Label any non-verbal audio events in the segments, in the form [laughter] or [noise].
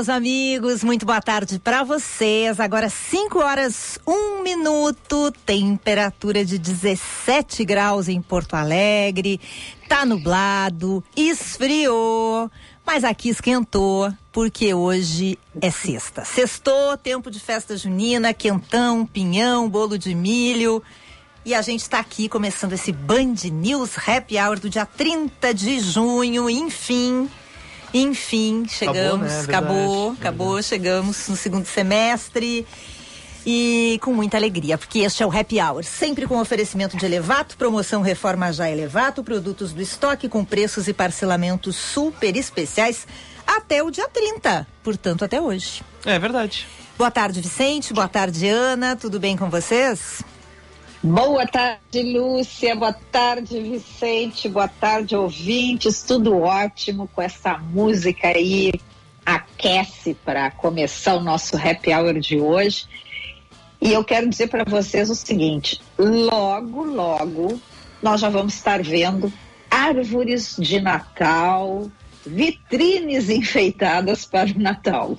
Meus amigos, muito boa tarde para vocês. Agora 5 horas, 1 um minuto, temperatura de 17 graus em Porto Alegre. Tá nublado, esfriou, mas aqui esquentou, porque hoje é sexta. Sextou, tempo de festa junina, quentão, pinhão, bolo de milho. E a gente está aqui começando esse Band News Happy Hour do dia 30 de junho, enfim. Enfim, chegamos, né? acabou, verdade, acabou, verdade. chegamos no segundo semestre e com muita alegria, porque este é o Happy Hour, sempre com oferecimento de Elevato, promoção Reforma Já Elevato, produtos do estoque com preços e parcelamentos super especiais até o dia 30, portanto até hoje. É verdade. Boa tarde, Vicente, boa tarde, Ana, tudo bem com vocês? Boa tarde, Lúcia. Boa tarde, Vicente. Boa tarde, ouvintes. Tudo ótimo com essa música aí. Aquece para começar o nosso happy hour de hoje. E eu quero dizer para vocês o seguinte: logo, logo, nós já vamos estar vendo árvores de Natal, vitrines [laughs] enfeitadas para o Natal.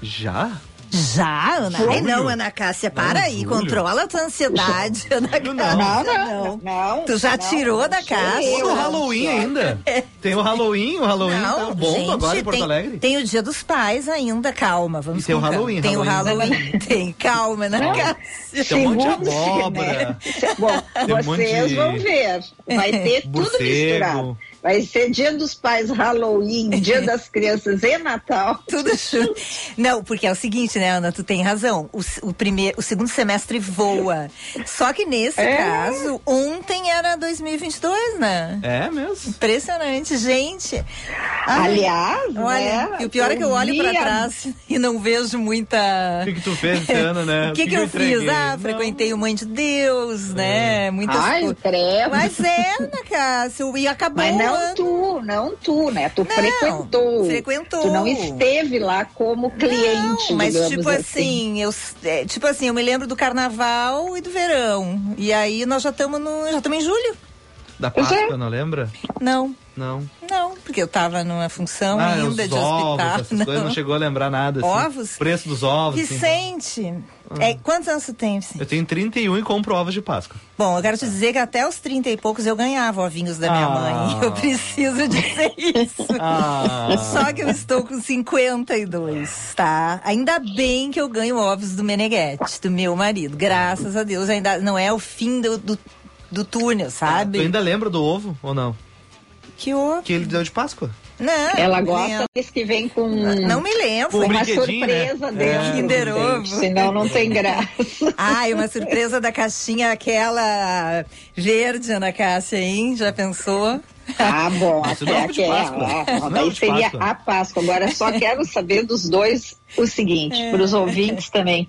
Já? Já, Ana? Ai, não, Ana Cássia, para não, aí, Júlio. controla a tua ansiedade, Ana Cássia. Não, não, não. não tu já tirou da Cássia. Tem o Halloween ainda. Tem o Halloween, o Halloween não, tá bom agora em Porto tem, Alegre. Tem o Dia dos Pais ainda, calma, vamos e tem o Halloween. Tem Halloween. o Halloween, [laughs] tem, calma, Ana Cássia. Tem um monte de abóbora. Né? Bom, vocês um vão ver, vai ter tudo misturado. Vai ser dia dos pais, Halloween, dia [laughs] das crianças e Natal. Tudo junto. Não, porque é o seguinte, né, Ana? Tu tem razão. O, o, primeiro, o segundo semestre voa. Só que nesse é. caso, ontem era 2022, né? É mesmo. Impressionante, gente. Ai, Aliás, olha, né, e o pior é que eu olho para trás [laughs] e não vejo muita. O que, que tu fez esse ano, né? [laughs] o que, que, que eu, eu fiz? Ah, não. frequentei o Mãe de Deus, né? É. Muitas coisas. Mas é, Ana Cássio, e acabou. Mas não não tu, não tu, né? Tu não, frequentou. Frequentou. Tu não esteve lá como cliente, não, mas tipo assim, assim, eu é, tipo assim, eu me lembro do carnaval e do verão. E aí nós já estamos no, já estamos em julho. Da Páscoa, é. não lembra? Não. Não. Não, porque eu estava numa função ah, ainda de ovos, hospital. Essas não. Coisas, não chegou a lembrar nada. Assim. Ovos? Preço dos ovos. Vicente, assim. é, quantos anos você tem, Vicente? Eu tenho 31 e compro ovos de Páscoa. Bom, eu quero te dizer que até os 30 e poucos eu ganhava ovinhos da minha ah. mãe. [laughs] Eu preciso dizer isso. Ah. Só que eu estou com 52, tá? Ainda bem que eu ganho ovos do Meneghetti, do meu marido. Graças a Deus, ainda não é o fim do, do, do túnel, sabe? Tu ainda lembra do ovo ou não? Que ovo? Que ele deu de Páscoa. Não, ela gosta desse que vem com. Não me lembro. uma né? surpresa né? dentro. É. Kinder Ovo. Senão não tem graça. [laughs] Ai, uma surpresa da caixinha, aquela verde, Ana Cássia, hein? Já pensou? Ah, bom, Isso até aquela. Aí seria Páscoa. a Páscoa. Agora só quero saber dos dois o seguinte, é. para os ouvintes também.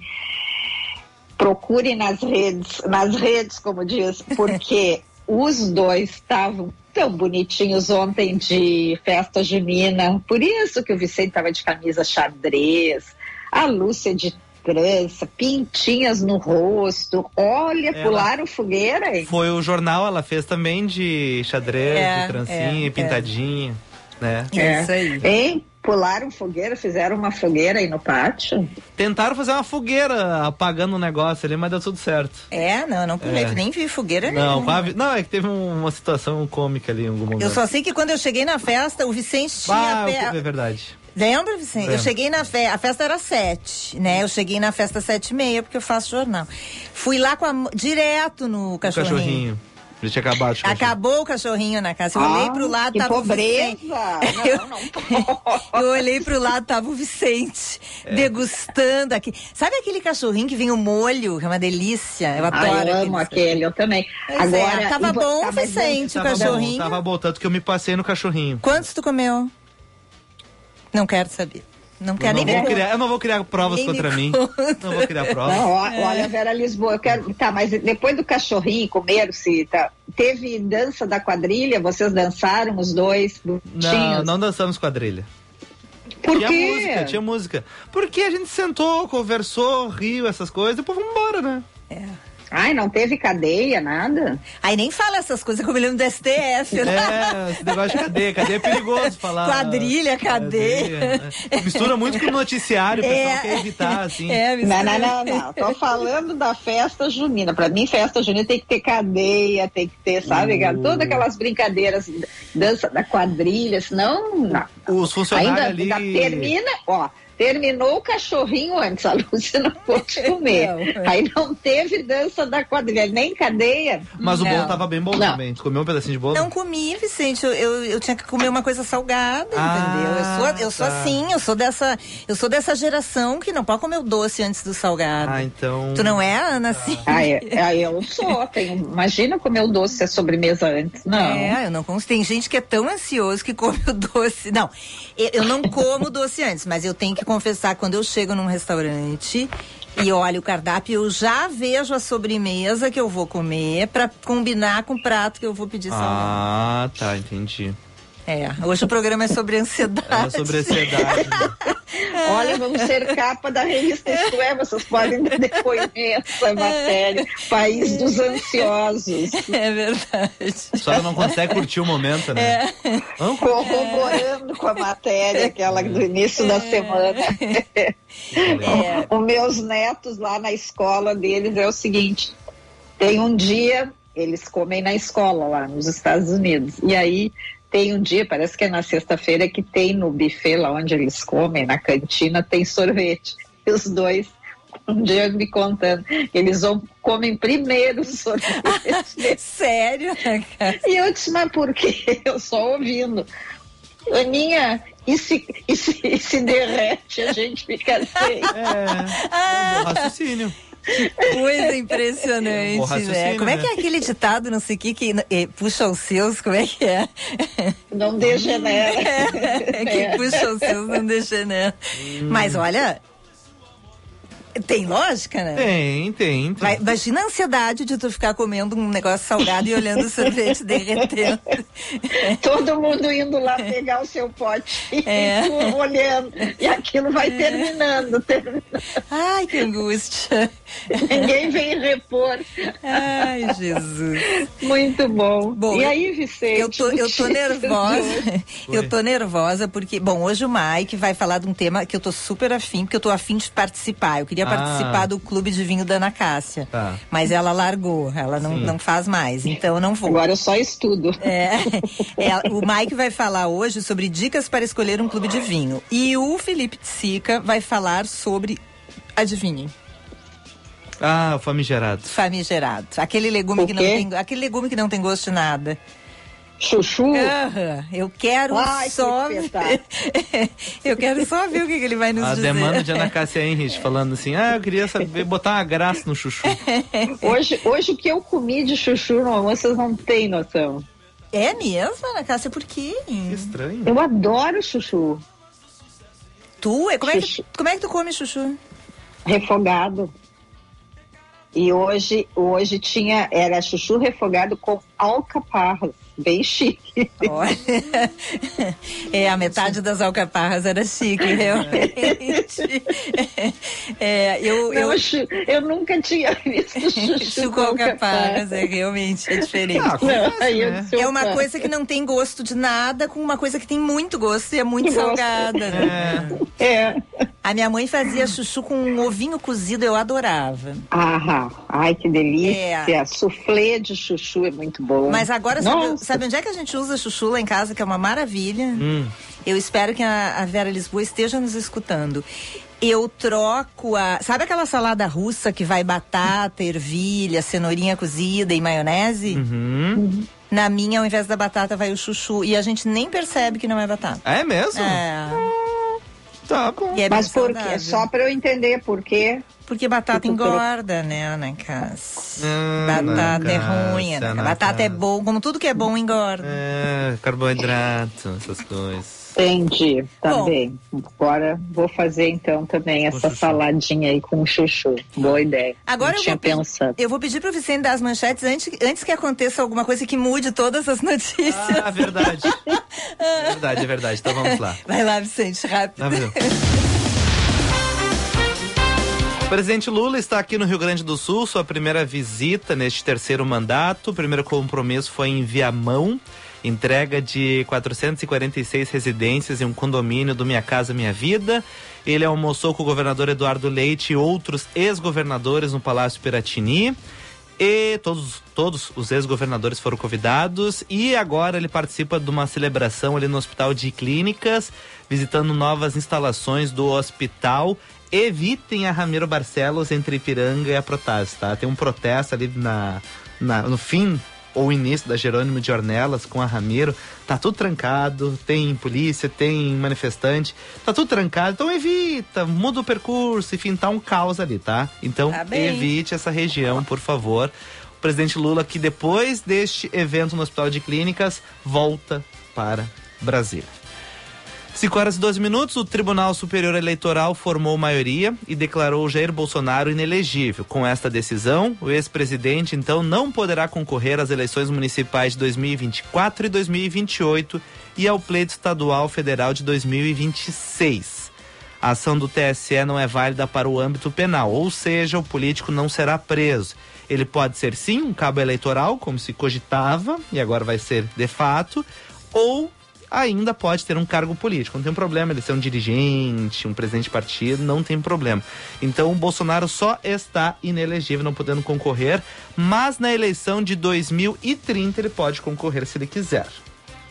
Procure nas redes, nas redes, como diz, porque os dois estavam tão bonitinhos ontem de festa junina. Por isso que o Vicente estava de camisa xadrez, a Lúcia de trança, pintinhas no rosto. Olha, ela pularam fogueira, hein? Foi o jornal, ela fez também de xadrez, é, de trancinha, é, é. pintadinha, é. né? É isso aí. Hein? Pularam fogueira, fizeram uma fogueira aí no pátio? Tentaram fazer uma fogueira apagando o negócio ali, mas deu tudo certo. É, não, não pulei, é. nem vi fogueira não, nenhuma. Não, é que teve uma situação cômica ali em algum momento. Eu só sei que quando eu cheguei na festa, o Vicente tinha... Ah, é verdade. Lembra, Vicente? Eu cheguei na festa, a festa era sete, né? Eu cheguei na festa sete e meia, porque eu faço jornal. Fui lá com a, direto no cachorrinho. O cachorrinho. Já tinha acabado Acabou o cachorrinho na casa. Eu ah, olhei pro lado, que tava pobreza. o [laughs] eu, não, não eu olhei pro lado, tava o Vicente é. degustando aqui. Sabe aquele cachorrinho que vem o molho, que é uma delícia? Eu adoro. Ah, eu amo aquele, eu também. Pois é, Agora, é, tava bom, tá Vicente, o cachorrinho. Bom, tava bom, tanto que eu me passei no cachorrinho. Quantos tu comeu? Não quero saber. Não quero nem vou criar, Eu não vou criar provas nem contra mim. Não vou criar provas. Não, olha, Vera Lisboa, eu quero. Tá, mas depois do cachorrinho comer-se, tá, teve dança da quadrilha? Vocês dançaram os dois? Não, não dançamos quadrilha. Por tinha quê? música, tinha música. Porque a gente sentou, conversou, riu, essas coisas, depois vamos embora, né? É. Ai, não teve cadeia, nada? Aí nem fala essas coisas que eu me lembro do STF. Né? É, esse negócio de cadeia. Cadeia é perigoso falar. Quadrilha, cadeia. cadeia né? Mistura muito com o noticiário, o pessoal é, quer evitar, assim. É, não, não, não, não. Tô falando da festa junina. Pra mim, festa junina tem que ter cadeia, tem que ter, sabe, uh. Todas aquelas brincadeiras, dança da quadrilha, senão. Não. Os funcionários ainda, ali. Ainda termina, ó Terminou o cachorrinho antes, a Lúcia não [laughs] pôde comer. Não, Aí não teve dança da quadrilha, nem cadeia. Mas não. o bolo tava bem bom não. também. Tu comeu um pedacinho de bolo? Não comi, Vicente. Eu, eu, eu tinha que comer uma coisa salgada, ah, entendeu? Eu sou, eu sou tá. assim, eu sou dessa. Eu sou dessa geração que não pode comer o doce antes do salgado. Ah, então. Tu não é, Ana? Assim? Ah, é, é, eu sou. Tenho, imagina comer o doce a sobremesa antes. Não. É, eu não consigo. Tem gente que é tão ansioso que come o doce. Não, eu não como doce antes, mas eu tenho que confessar, quando eu chego num restaurante e olho o cardápio, eu já vejo a sobremesa que eu vou comer para combinar com o prato que eu vou pedir. Ah, tá, entendi. É, hoje o programa é sobre ansiedade. É sobre ansiedade. [laughs] Olha, vamos ser capa da revista Isto É, vocês podem depoimento essa matéria. País dos ansiosos. É verdade. Só não consegue curtir o momento, né? É. Corroborando é. com a matéria, aquela do início é. da semana. É. Os meus netos lá na escola deles é o seguinte: tem um dia, eles comem na escola lá nos Estados Unidos. E aí tem um dia, parece que é na sexta-feira, que tem no buffet lá onde eles comem, na cantina, tem sorvete. E os dois, um dia me contando, eles vão, comem primeiro o sorvete. [laughs] Sério? E eu disse, mas por quê? [laughs] Eu só ouvindo. Aninha, e se, e se, e se derrete, a gente fica sem. É, é raciocínio. Coisa impressionante, é né? Como é que é aquele ditado, não sei o que, que puxa os seus, como é que é? Não degenera. É, [laughs] é, que é. puxa os seus, não degenera. Hum. Mas olha, tem lógica, né? Tem, tem. tem. Vai, imagina a ansiedade de tu ficar comendo um negócio salgado e olhando o sorvete [laughs] derretendo. Todo mundo indo lá pegar o seu pote é. [laughs] olhando. E aquilo vai é. terminando, terminando. Ai, que angústia. Ninguém vem repor. Ai, Jesus. Muito bom. bom e aí, Vicente? Eu tô, eu tô [laughs] nervosa. eu tô nervosa porque, bom, hoje o Mike vai falar de um tema que eu tô super afim, porque eu tô afim de participar. Eu queria ah. participar do clube de vinho da Ana Cássia. Tá. Mas ela largou, ela não, não faz mais. Então eu não vou. Agora eu só estudo. [laughs] É, é, o Mike vai falar hoje sobre dicas para escolher um clube de vinho. E o Felipe Tsica vai falar sobre. Adivinhem. Ah, famigerado. Famigerado. Aquele legume que não tem, aquele legume que não tem gosto de nada. Chuchu? Uhum. Eu quero Ai, só. [laughs] Que eu quero só ver o que, que ele vai nos a dizer. A demanda de Ana Cássia Henrich falando assim: ah, eu queria saber botar uma graça no chuchu. [laughs] hoje, hoje o que eu comi de chuchu no almoço, vocês não têm noção. É mesmo, Ana Cássia? Por quê? Que estranho. Eu adoro chuchu. Tu? Como, chuchu. É que, como é que tu come chuchu? Refogado. E hoje, hoje tinha, era chuchu refogado com alcaparras, bem chique. Olha, [laughs] é, a metade das alcaparras era chique, realmente. [laughs] É, eu, Não, eu, eu nunca tinha visto [laughs] chuchu com alcaparras, é realmente é diferente. Ah, né? É uma coisa que não tem gosto de nada com uma coisa que tem muito gosto e é muito salgada. Né? É. é. A minha mãe fazia chuchu com um ovinho cozido, eu adorava. Ah, ai que delícia. É. Soufflé de chuchu é muito bom. Mas agora, sabe, sabe, onde é que a gente usa chuchu lá em casa, que é uma maravilha? Hum. Eu espero que a, a Vera Lisboa esteja nos escutando eu troco a. Sabe aquela salada russa que vai batata, ervilha, cenourinha cozida e maionese? Uhum. Na minha, ao invés da batata, vai o chuchu. E a gente nem percebe que não é batata. É mesmo? É. Tá bom. E é Mas por quê? Só para eu entender por quê. Porque batata Tipo, engorda, né, Ana Cássia? Ah, batata é ruim, né? Ana Batata é bom, como tudo que é bom engorda. É, carboidrato, essas coisas. Entendi, tá Bom. bem. Agora vou fazer então também essa saladinha aí com chuchu. Boa ideia. Agora Não eu tinha vou, pedir, pensado. eu vou pedir pro Vicente dar as manchetes antes, antes que aconteça alguma coisa que mude todas as [laughs] notícias. Ah, verdade. É verdade, é verdade. Então vamos lá. Vai lá, Vicente, rápido. O [laughs] presidente Lula está aqui no Rio Grande do Sul, sua primeira visita neste terceiro mandato. O primeiro compromisso foi em Viamão, entrega de 446 residências em um condomínio do Minha Casa Minha Vida. Ele almoçou com o governador Eduardo Leite e outros ex-governadores no Palácio Piratini. E todos, todos os ex-governadores foram convidados. E agora ele participa de uma celebração ali no Hospital de Clínicas, visitando novas instalações do hospital. Evitem a Ramiro Barcelos entre Ipiranga e a Protásio, tá? Tem um protesto ali na, na- no fim ou início da Jerônimo de Ornelas com a Ramiro. Tá tudo trancado, tem polícia, tem manifestante, tá tudo trancado. Então evita, muda o percurso, enfim, tá um caos ali, tá? Então Tá evite essa região, por favor. O presidente Lula, que depois deste evento no Hospital de Clínicas, volta para Brasília. 5 horas e 12 minutos, o Tribunal Superior Eleitoral formou maioria e declarou Jair Bolsonaro inelegível. Com esta decisão, o ex-presidente então não poderá concorrer às eleições municipais de 2024 e 2028 e ao pleito estadual federal de 2026. A ação do TSE não é válida para o âmbito penal, ou seja, o político não será preso. Ele pode ser sim um cabo eleitoral, como se cogitava, e agora vai ser de fato, ou ainda pode ter um cargo político. Não tem problema ele ser um dirigente, um presidente de partido, não tem problema. Então o Bolsonaro só está inelegível, não podendo concorrer, mas na eleição de 2030 ele pode concorrer se ele quiser.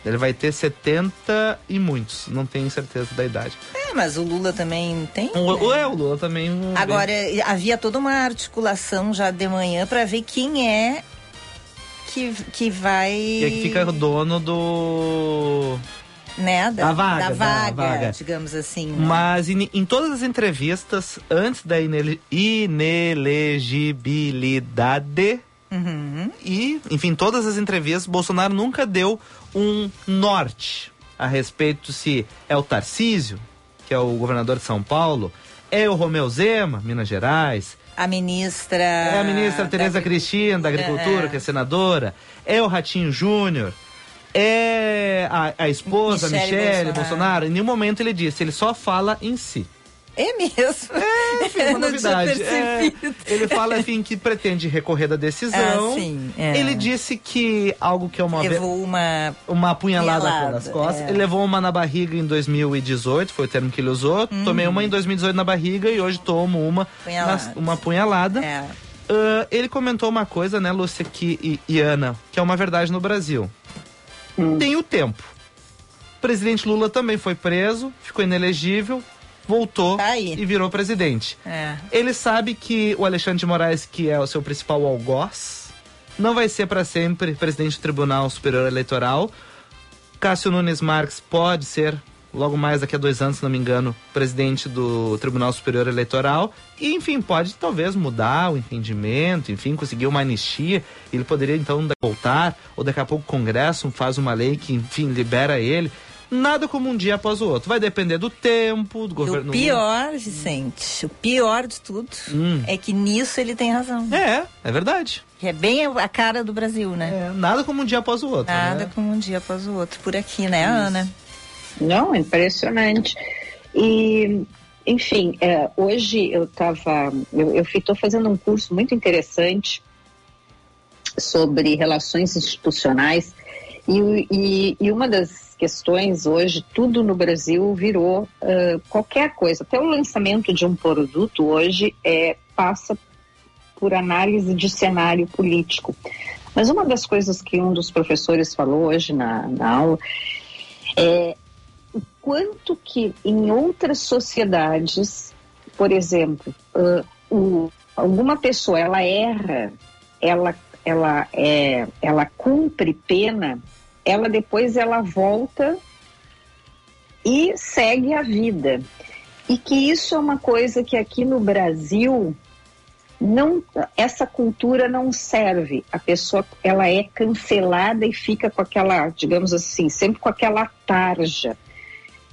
Ele vai ter 70 e muitos, não tenho certeza da idade. É, mas o Lula também tem. O, né? é, o Lula também. Agora, havia toda uma articulação já de manhã para ver quem é que, que vai. E aí fica o dono do. né, da, Da vaga, da da vaga, vaga. digamos assim. né? Mas em, em todas as entrevistas, antes da inele- inelegibilidade, Uhum. e, enfim, todas as entrevistas, Bolsonaro nunca deu um norte a respeito se é o Tarcísio, que é o governador de São Paulo, é o Romeu Zema, Minas Gerais, A ministra. é a ministra da Tereza Agri- Cristina, da Agricultura, É. que é senadora, é o Ratinho Júnior, é a, a esposa, Michele Michele, Bolsonaro. Bolsonaro. Em nenhum momento ele disse, ele só fala em si. É mesmo. É, enfim, uma [laughs] novidade. É, ele fala, enfim, que pretende recorrer da decisão. Ah, sim, é. Ele disse que algo que é uma Levou uma. uma apunhalada Punhalada, pelas costas. é. Ele levou uma na barriga em 2018, foi o termo que ele usou. Uhum. Tomei uma em 2018 na barriga e hoje tomo uma, Punhalada. nas- uma apunhalada. É. Ah, ele comentou uma coisa, né, Lúcia que, e, e Ana, que é uma verdade no Brasil. Tem o tempo. O presidente Lula também foi preso, ficou inelegível, voltou Tá aí. e virou presidente. É. Ele sabe que o Alexandre de Moraes, que é o seu principal algoz, não vai ser para sempre presidente do Tribunal Superior Eleitoral. Cássio Nunes Marques pode ser, logo mais daqui a dois anos, se não me engano, presidente do Tribunal Superior Eleitoral. E, enfim, pode talvez mudar o entendimento, enfim, conseguir uma anistia. Ele poderia, então, voltar, ou daqui a pouco o Congresso faz uma lei que, enfim, libera ele. Nada como um dia após o outro. Vai depender do tempo, do governo. o pior, Vicente, o pior de tudo Hum. é que nisso ele tem razão. É, é verdade. Que é bem a cara do Brasil, né? É, nada como um dia após o outro. Nada né? como um dia após o outro por aqui, né, Ana? Não, impressionante. E, enfim, é, hoje eu estava. Eu estou fazendo um curso muito interessante sobre relações institucionais. E, e, e uma das questões hoje, tudo no Brasil virou ah, qualquer coisa. Até o lançamento de um produto hoje é, passa por análise de cenário político. Mas uma das coisas que um dos professores falou hoje na, na aula é quanto que em outras sociedades, por exemplo, uh, o, alguma pessoa ela erra, ela ela é, ela cumpre pena, ela depois ela volta e segue a vida. E que isso é uma coisa que aqui no Brasil não essa cultura não serve. A pessoa ela é cancelada e fica com aquela, digamos assim, sempre com aquela tarja.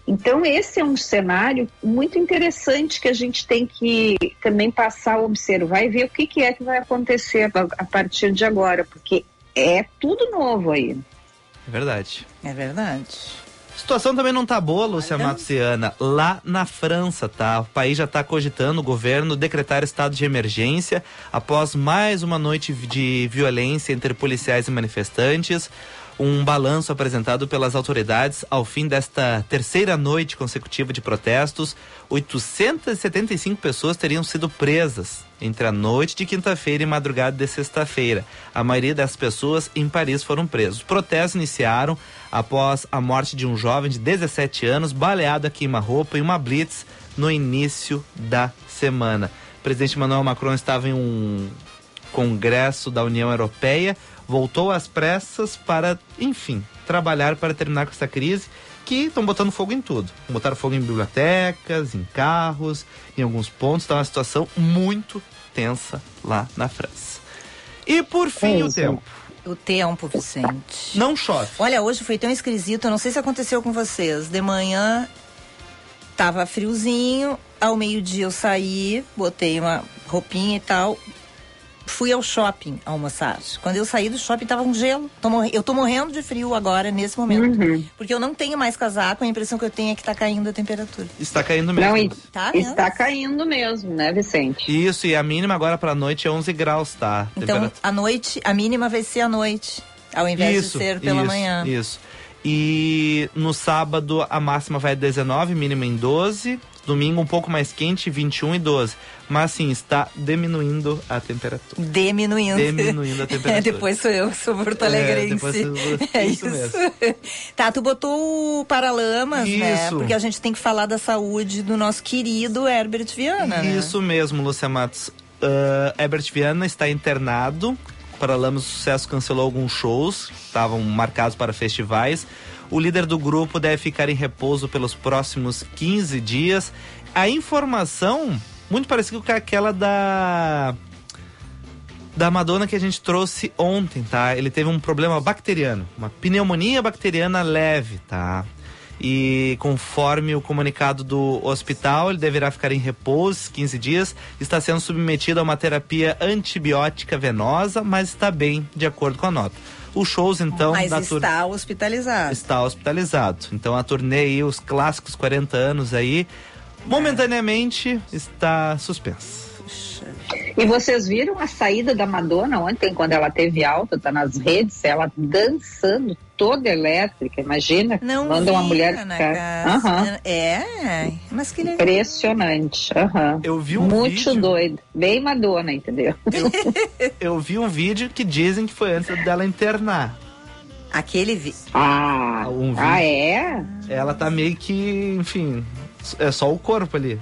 Então esse é um cenário muito interessante que a gente tem que também passar a observar e ver o que, que é que vai acontecer a, partir de agora, porque é tudo novo aí. É verdade. É verdade. A situação também não tá boa, Lúcia Olha. Matsuiana. Lá na França, tá? O país já tá cogitando o governo decretar estado de emergência após mais uma noite de violência entre policiais e manifestantes. Um balanço apresentado pelas autoridades ao fim desta terceira noite consecutiva de protestos. 875 pessoas teriam sido presas entre a noite de quinta-feira e madrugada de sexta-feira. A maioria das pessoas em Paris foram presos. Os protestos iniciaram após a morte de um jovem de 17 anos baleado a queima-roupa em uma blitz no início da semana. O presidente Emmanuel Macron estava em um congresso da União Europeia, voltou às pressas para, enfim, trabalhar para terminar com essa crise que estão botando fogo em tudo. Botaram fogo em bibliotecas, em carros, em alguns pontos. Está uma situação muito tensa lá na França. E por fim, É o tempo. O tempo, Vicente. Não chove. Olha, hoje foi tão esquisito, eu não sei se aconteceu com vocês. De manhã tava friozinho, ao meio-dia eu saí, botei uma roupinha e tal. Fui ao shopping almoçar. Quando eu saí do shopping tava um gelo. Tô Eu tô morrendo de frio agora, nesse momento. Uhum. Porque eu não tenho mais casaco, a impressão que eu tenho é que tá caindo a temperatura. Está caindo mesmo. Não, e- Tá mesmo? está caindo mesmo, né, Vicente? Isso, e a mínima agora para a noite é 11 graus, tá? Então, a noite, a mínima vai ser à noite, ao invés isso, de ser pela isso, manhã. Isso. E no sábado a máxima vai 19, mínima em 12. Domingo um pouco mais quente, 21 e 12. Mas sim, está diminuindo a temperatura. Diminuindo. Diminuindo a [laughs] temperatura. É, depois sou eu sou porto alegrense. É, [laughs] É isso mesmo. Tá, tu botou o Paralamas, né? Isso. Porque a gente tem que falar da saúde do nosso querido Herbert Viana, né? Isso mesmo, Lúcia Matos. Ah, Herbert Viana está internado. Paralamas do Sucesso cancelou alguns shows, que estavam marcados para festivais. O líder do grupo deve ficar em repouso pelos próximos 15 dias. A informação, muito parecida com aquela da. Da Madonna que a gente trouxe ontem, tá? Ele teve um problema bacteriano, uma pneumonia bacteriana leve, tá? E conforme o comunicado do hospital, ele deverá ficar em repouso 15 dias. Está sendo submetido a uma terapia antibiótica venosa, mas está bem, de acordo com a nota. Os shows, então, Mas da tur- está hospitalizado. está hospitalizado. Então a turnê aí, os clássicos 40 anos aí, momentaneamente está suspensa. E vocês viram a saída da Madonna ontem, quando ela teve alta, tá nas redes, ela dançando toda elétrica, imagina? Não Manda uma mulher Ana ficar. Cássia. Aham. É, mas que legal. Impressionante. aham. Eu vi um Muito vídeo- doido. Bem Madonna, entendeu? [laughs] Eu vi um vídeo que dizem que foi antes dela internar. Aquele vi... Ah, Um vídeo. ah é? Ela tá meio que, enfim, é só o corpo ali.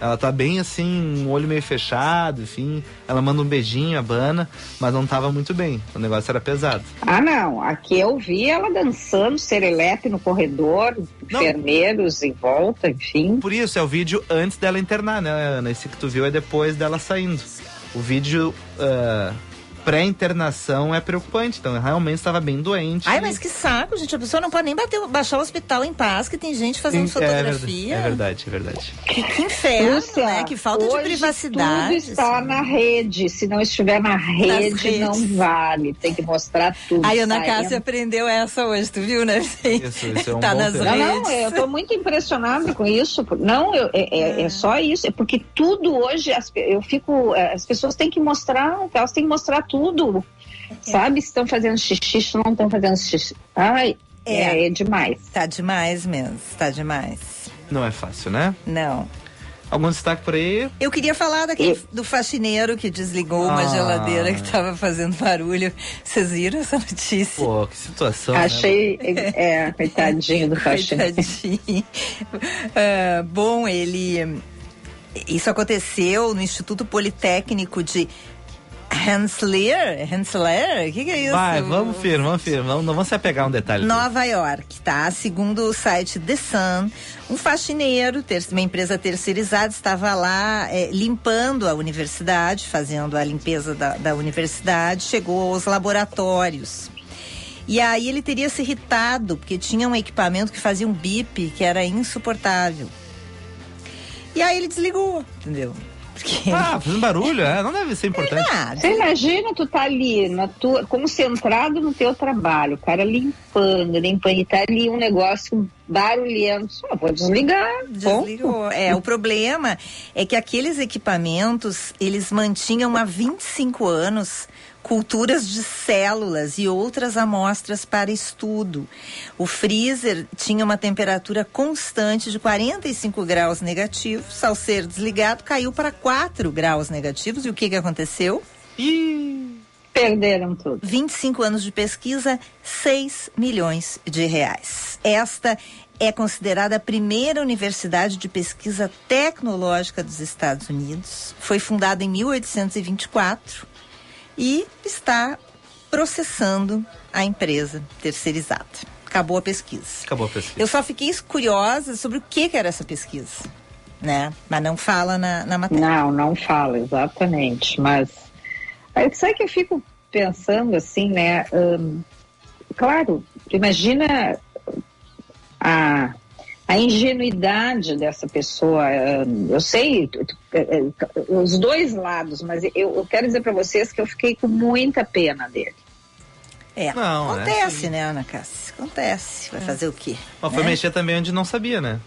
Ela tá bem assim, um olho meio fechado, enfim. Ela manda um beijinho, abana, mas não tava muito bem. O negócio era pesado. Ah, não. Aqui eu vi ela dançando, serelepe no corredor, Não. enfermeiros em volta, enfim. Por isso, é o vídeo antes dela internar, né, Ana? Esse que tu viu é depois dela saindo. O vídeo ah, pré-internação é preocupante, então realmente estava bem doente. Ai, mas que saco, gente. A pessoa não pode nem bater, baixar o hospital em paz, que tem gente fazendo Sim, é fotografia. É verdade, é verdade. Que, que inferno, Lúcia, né? Que falta de privacidade. Tudo está assim. na rede. Se não estiver na rede, não vale. Tem que mostrar tudo. Ai, Ana. Cássia aprendeu essa hoje, tu viu, né? Isso, isso é um tá bom nas tema. Não, redes. não, eu tô muito impressionada com isso. Não, eu- é, é- é só isso. É porque tudo hoje, as eu fico. é, As pessoas têm que mostrar, elas têm que mostrar tudo. Sabe? Se estão fazendo xixi, se não estão fazendo xixi. Ai, É. é, é demais. Tá demais mesmo, tá demais. Não é fácil, né? Não. Algum destaque por aí? Eu queria falar daquele, do faxineiro que desligou uma Ah. geladeira que estava fazendo barulho. Vocês viram essa notícia? Pô, que situação. né? Achei, é, coitadinho do faxineiro. Coitadinho. Ah, [laughs] bom, ele. Isso aconteceu no Instituto Politécnico de Rensselaer. Rensselaer? O que, que é isso? Vai, vamos firme, vamos firme. Vamos, não vamos se apegar a um detalhe. aqui. Nova York, tá? Segundo o site The Sun, um faxineiro, uma empresa terceirizada, estava lá eh, limpando a universidade, fazendo a limpeza da, da universidade, chegou aos laboratórios. E aí ele teria se irritado, porque tinha um equipamento que fazia um bip que era insuportável. E aí ele desligou, entendeu? Porque [laughs] Ah, fazendo barulho, é? Não deve ser importante. Você imagina, tu tá ali, na tua, concentrado no teu trabalho, o cara limpando, limpando, e tá ali um negócio barulhento. Só vou desligar. ponto. Desligou. É, o problema é que aqueles equipamentos, eles mantinham há 25 anos culturas de células e outras amostras para estudo. O freezer tinha uma temperatura constante de 45 graus negativos. Ao ser desligado, caiu para 4 graus negativos. E o que, que aconteceu? Ih, Perderam tudo. 25 anos de pesquisa, 6 milhões de reais. Esta é considerada a primeira universidade de pesquisa tecnológica dos Estados Unidos. Foi fundada em 1824 e está processando a empresa terceirizada. Acabou a pesquisa. acabou a pesquisa. Eu só fiquei curiosa sobre o que, que era essa pesquisa, né? Mas não fala na, na matéria. Não, não fala, exatamente. Mas aí, sabe que eu fico pensando assim, né? hum, claro, imagina a, a ingenuidade dessa pessoa. hum, eu sei eh, eh, os dois lados, mas eu, eu quero dizer para vocês que eu fiquei com muita pena dele. É, Não, é acontece, assim. né, Ana Cássia? Acontece. Vai fazer o quê? Mas foi né? mexer também onde não sabia, né?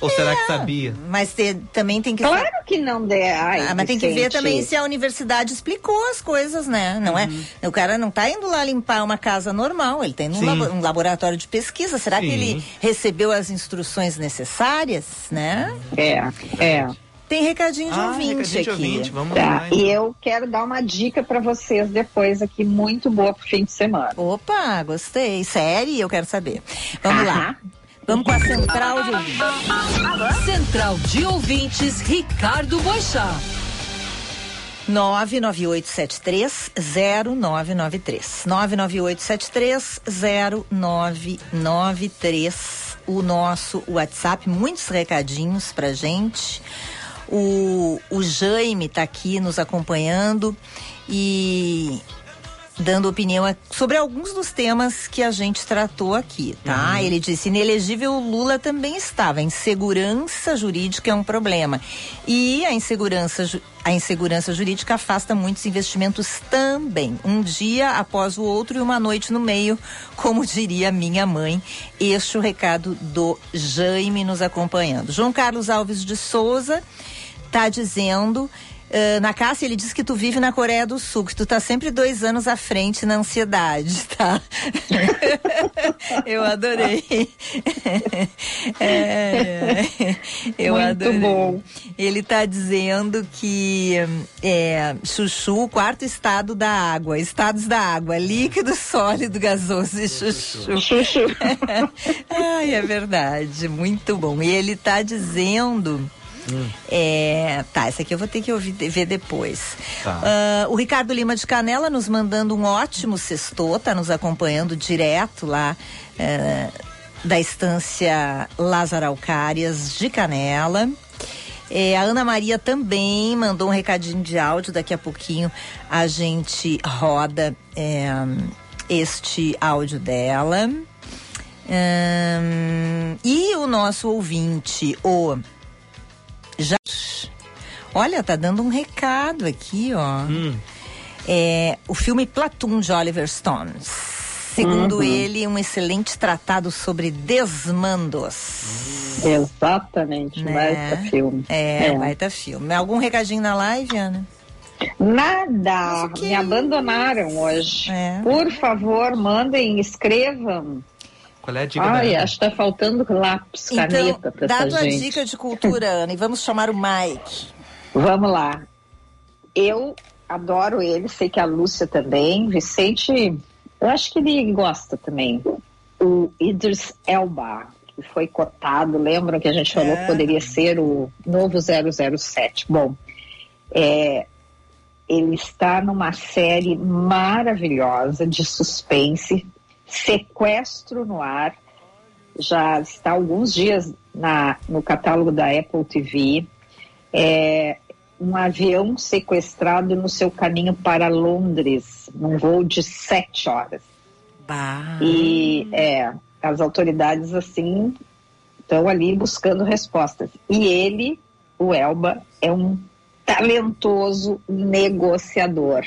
Ou será que sabia? Mas te- também tem que Claro que não der. Ai, Ah, mas tem que ver também se a universidade explicou as coisas, né? Não Uhum. é? O cara não tá indo lá limpar uma casa normal, ele tem um, Sim. labo- um laboratório de pesquisa. Será que Sim. ele recebeu as instruções necessárias, né? É, é. Tem recadinho de Ah, ouvinte recadinho de aqui. ouvinte, vamos Tá, lá. e eu quero dar uma dica para vocês depois aqui, muito boa pro fim de semana. Opa, gostei. Série, eu quero saber. Vamos lá. Vamos com a central de ouvintes. Central de Ouvintes, Ricardo Boixá. 998730993. 998730993. O nosso WhatsApp, muitos recadinhos pra gente. O, o Jaime tá aqui nos acompanhando e dando opinião sobre alguns dos temas que a gente tratou aqui, tá? Ele disse, inelegível o Lula também estava. A insegurança jurídica é um problema. E a insegurança, a insegurança jurídica afasta muitos investimentos também. Um dia após o outro e uma noite no meio, como diria minha mãe. Este é o recado do Jaime nos acompanhando. João Carlos Alves de Souza tá dizendo. Ah, na Cássia, ele diz que tu vive na Coreia do Sul, que tu tá sempre dois anos à frente na ansiedade, [laughs] tá? eu adorei. É, eu Muito adorei. bom. Ele tá dizendo que é, Chuchu, o quarto estado da água, estados da água, líquido, sólido, gasoso e chuchu. Chuchu. [laughs] Ai, é verdade, muito bom. E ele tá dizendo. É, tá, essa aqui eu vou ter que ouvir, ver depois. Tá. Ah, o Ricardo Lima de Canela nos mandando um ótimo sexto, tá nos acompanhando direto lá eh, da estância Lázaro Alcárias de Canela. É, a Ana Maria também mandou um recadinho de áudio. Daqui a pouquinho a gente roda é, este áudio dela. Ahn, e o nosso ouvinte, o. Já. Olha, tá dando um recado aqui, ó. Hum. É, o filme Platoon de Oliver Stone. Segundo Uhum. ele, um excelente tratado sobre desmandos. Exatamente, Né? baita filme. É, É. baita filme. Algum recadinho na live, Ana? Nada, que me é abandonaram hoje. É. Por favor, mandem, escrevam. Qual é a dica Ai, acho que tá faltando lápis, caneta então, pra dado essa a gente. dica de cultura, Ana, e vamos chamar o Mike. Vamos lá. Eu adoro ele, sei que a Lúcia também. Vicente, eu acho que ele gosta também. O Idris Elba, que foi cotado, lembram que a gente falou É. que poderia ser o novo 007. Bom, é, ele está numa série maravilhosa de suspense, Sequestro no Ar. Já está há alguns dias na, no catálogo da Apple TV. É, um avião sequestrado no seu caminho para Londres, num voo de sete horas. Bah. E é, as autoridades, assim, estão ali buscando respostas. E ele, o Elba, é um talentoso negociador.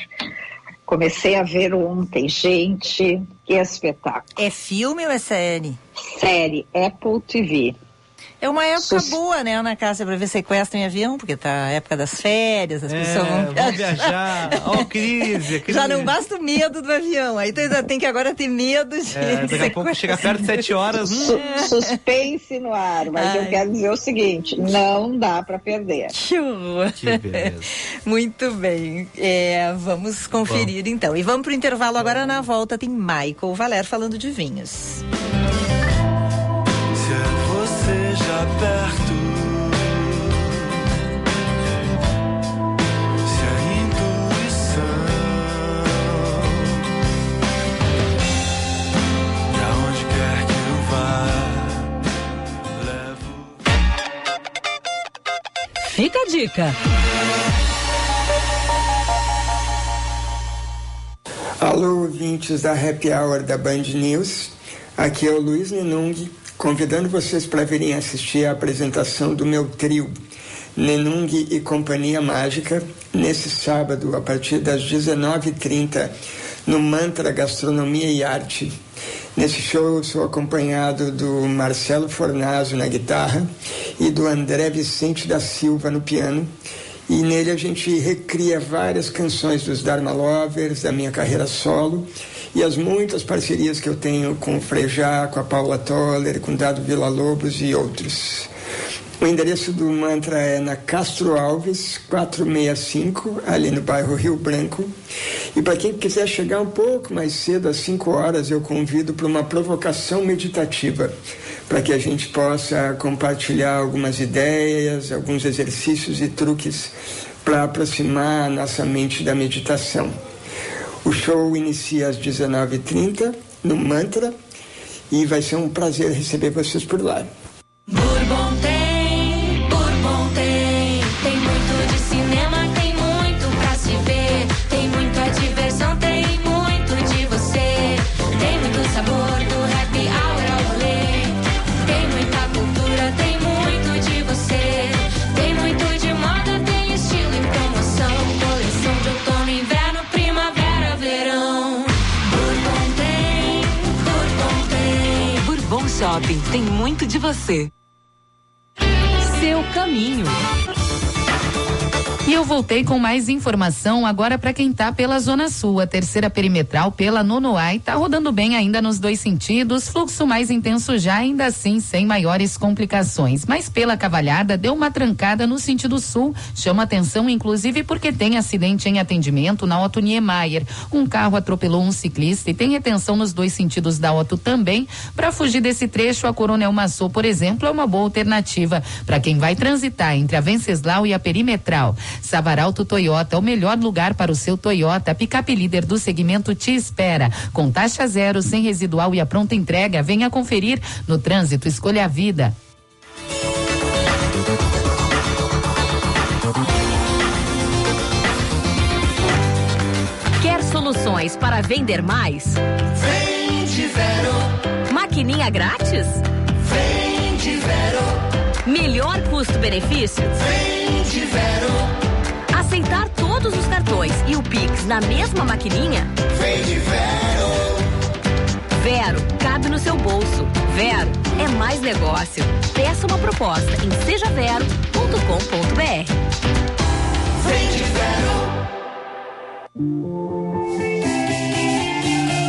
Comecei a ver ontem, gente, que espetáculo. É filme ou é série? Série Apple TV. É uma época boa, né, Ana Cássia, pra ver sequestro em avião, porque tá a época das férias, as pessoas É, vão vamos viajar. [laughs] Ó, oh, crise, crise. Já não basta o medo do avião, aí tu ainda tem que agora ter medo de É, daqui a pouco sequestro. chega perto de sete horas. [laughs] hum, Su- suspense no ar, mas Ai. eu quero dizer o seguinte: não dá para perder. Que horror. Que beleza. [laughs] Muito bem. É, vamos conferir então. E vamos pro intervalo agora na volta. Tem Michael Valer falando de vinhos. Fica a dica. Alô, ouvintes da Happy Hour da Band News. Aqui é o Luiz Nenung, convidando vocês para virem assistir a apresentação do meu trio, Nenung e Companhia Mágica, nesse sábado, a partir das 19h30, no Mantra Gastronomia e Arte. Nesse show eu sou acompanhado do Marcelo Fornazo na guitarra e do André Vicente da Silva no piano. E nele a gente recria várias canções dos Dharma Lovers, da minha carreira solo, e as muitas parcerias que eu tenho com o Frejá, com a Paula Toller, com Dado Vila Lobos e outros. O endereço do mantra é na Castro Alves, 465, ali no bairro Rio Branco. E para quem quiser chegar um pouco mais cedo, às 5 horas, eu convido para uma provocação meditativa, para que a gente possa compartilhar algumas ideias, alguns exercícios e truques para aproximar a nossa mente da meditação. O show inicia às 19h30 no Mantra e vai ser um prazer receber vocês por lá. Tem muito de você. Seu caminho. E eu voltei com mais informação agora para quem tá pela Zona Sul. A terceira perimetral pela Nonoai tá rodando bem ainda nos dois sentidos, fluxo mais intenso já, ainda assim sem maiores complicações. Mas pela cavalhada deu uma trancada no sentido sul. Chama atenção, inclusive, porque tem acidente em atendimento na Otto Niemeyer. Um carro atropelou um ciclista e tem retenção nos dois sentidos da Otto também. Para fugir desse trecho, a Coronel Massô, por exemplo, é uma boa alternativa para quem vai transitar entre a Venceslau e a Perimetral. Savaralto Toyota, o melhor lugar para o seu Toyota. Picape líder do segmento te espera. Com taxa zero, sem residual e a pronta entrega. Venha conferir. No trânsito, escolha a vida. Quer soluções para vender mais? Vem Vero, Maquininha grátis? vem Vero, Melhor custo-benefício? vem Vero, Aceitar todos os cartões e o Pix na mesma maquininha? vem Vero. Vero, cabe no seu bolso. Vero é mais negócio. Peça uma proposta em sejavero.com.br. Vem de Vero.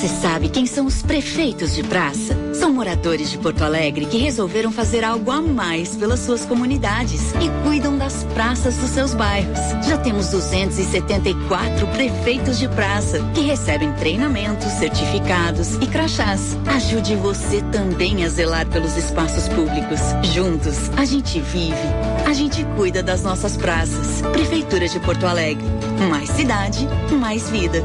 Você sabe quem são os prefeitos de praça? São moradores de Porto Alegre que resolveram fazer algo a mais pelas suas comunidades e cuidam das praças dos seus bairros. Já temos 274 prefeitos de praça que recebem treinamentos, certificados e crachás. Ajude você também a zelar pelos espaços públicos. Juntos, a gente vive, a gente cuida das nossas praças. Prefeitura de Porto Alegre. Mais cidade, mais vida.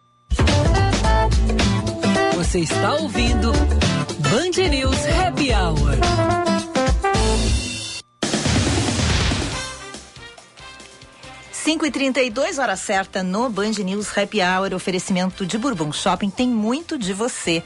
Você está ouvindo Band News Happy Hour. Cinco e trinta hora certa no Band News Happy Hour, oferecimento de Bourbon Shopping, tem muito de você.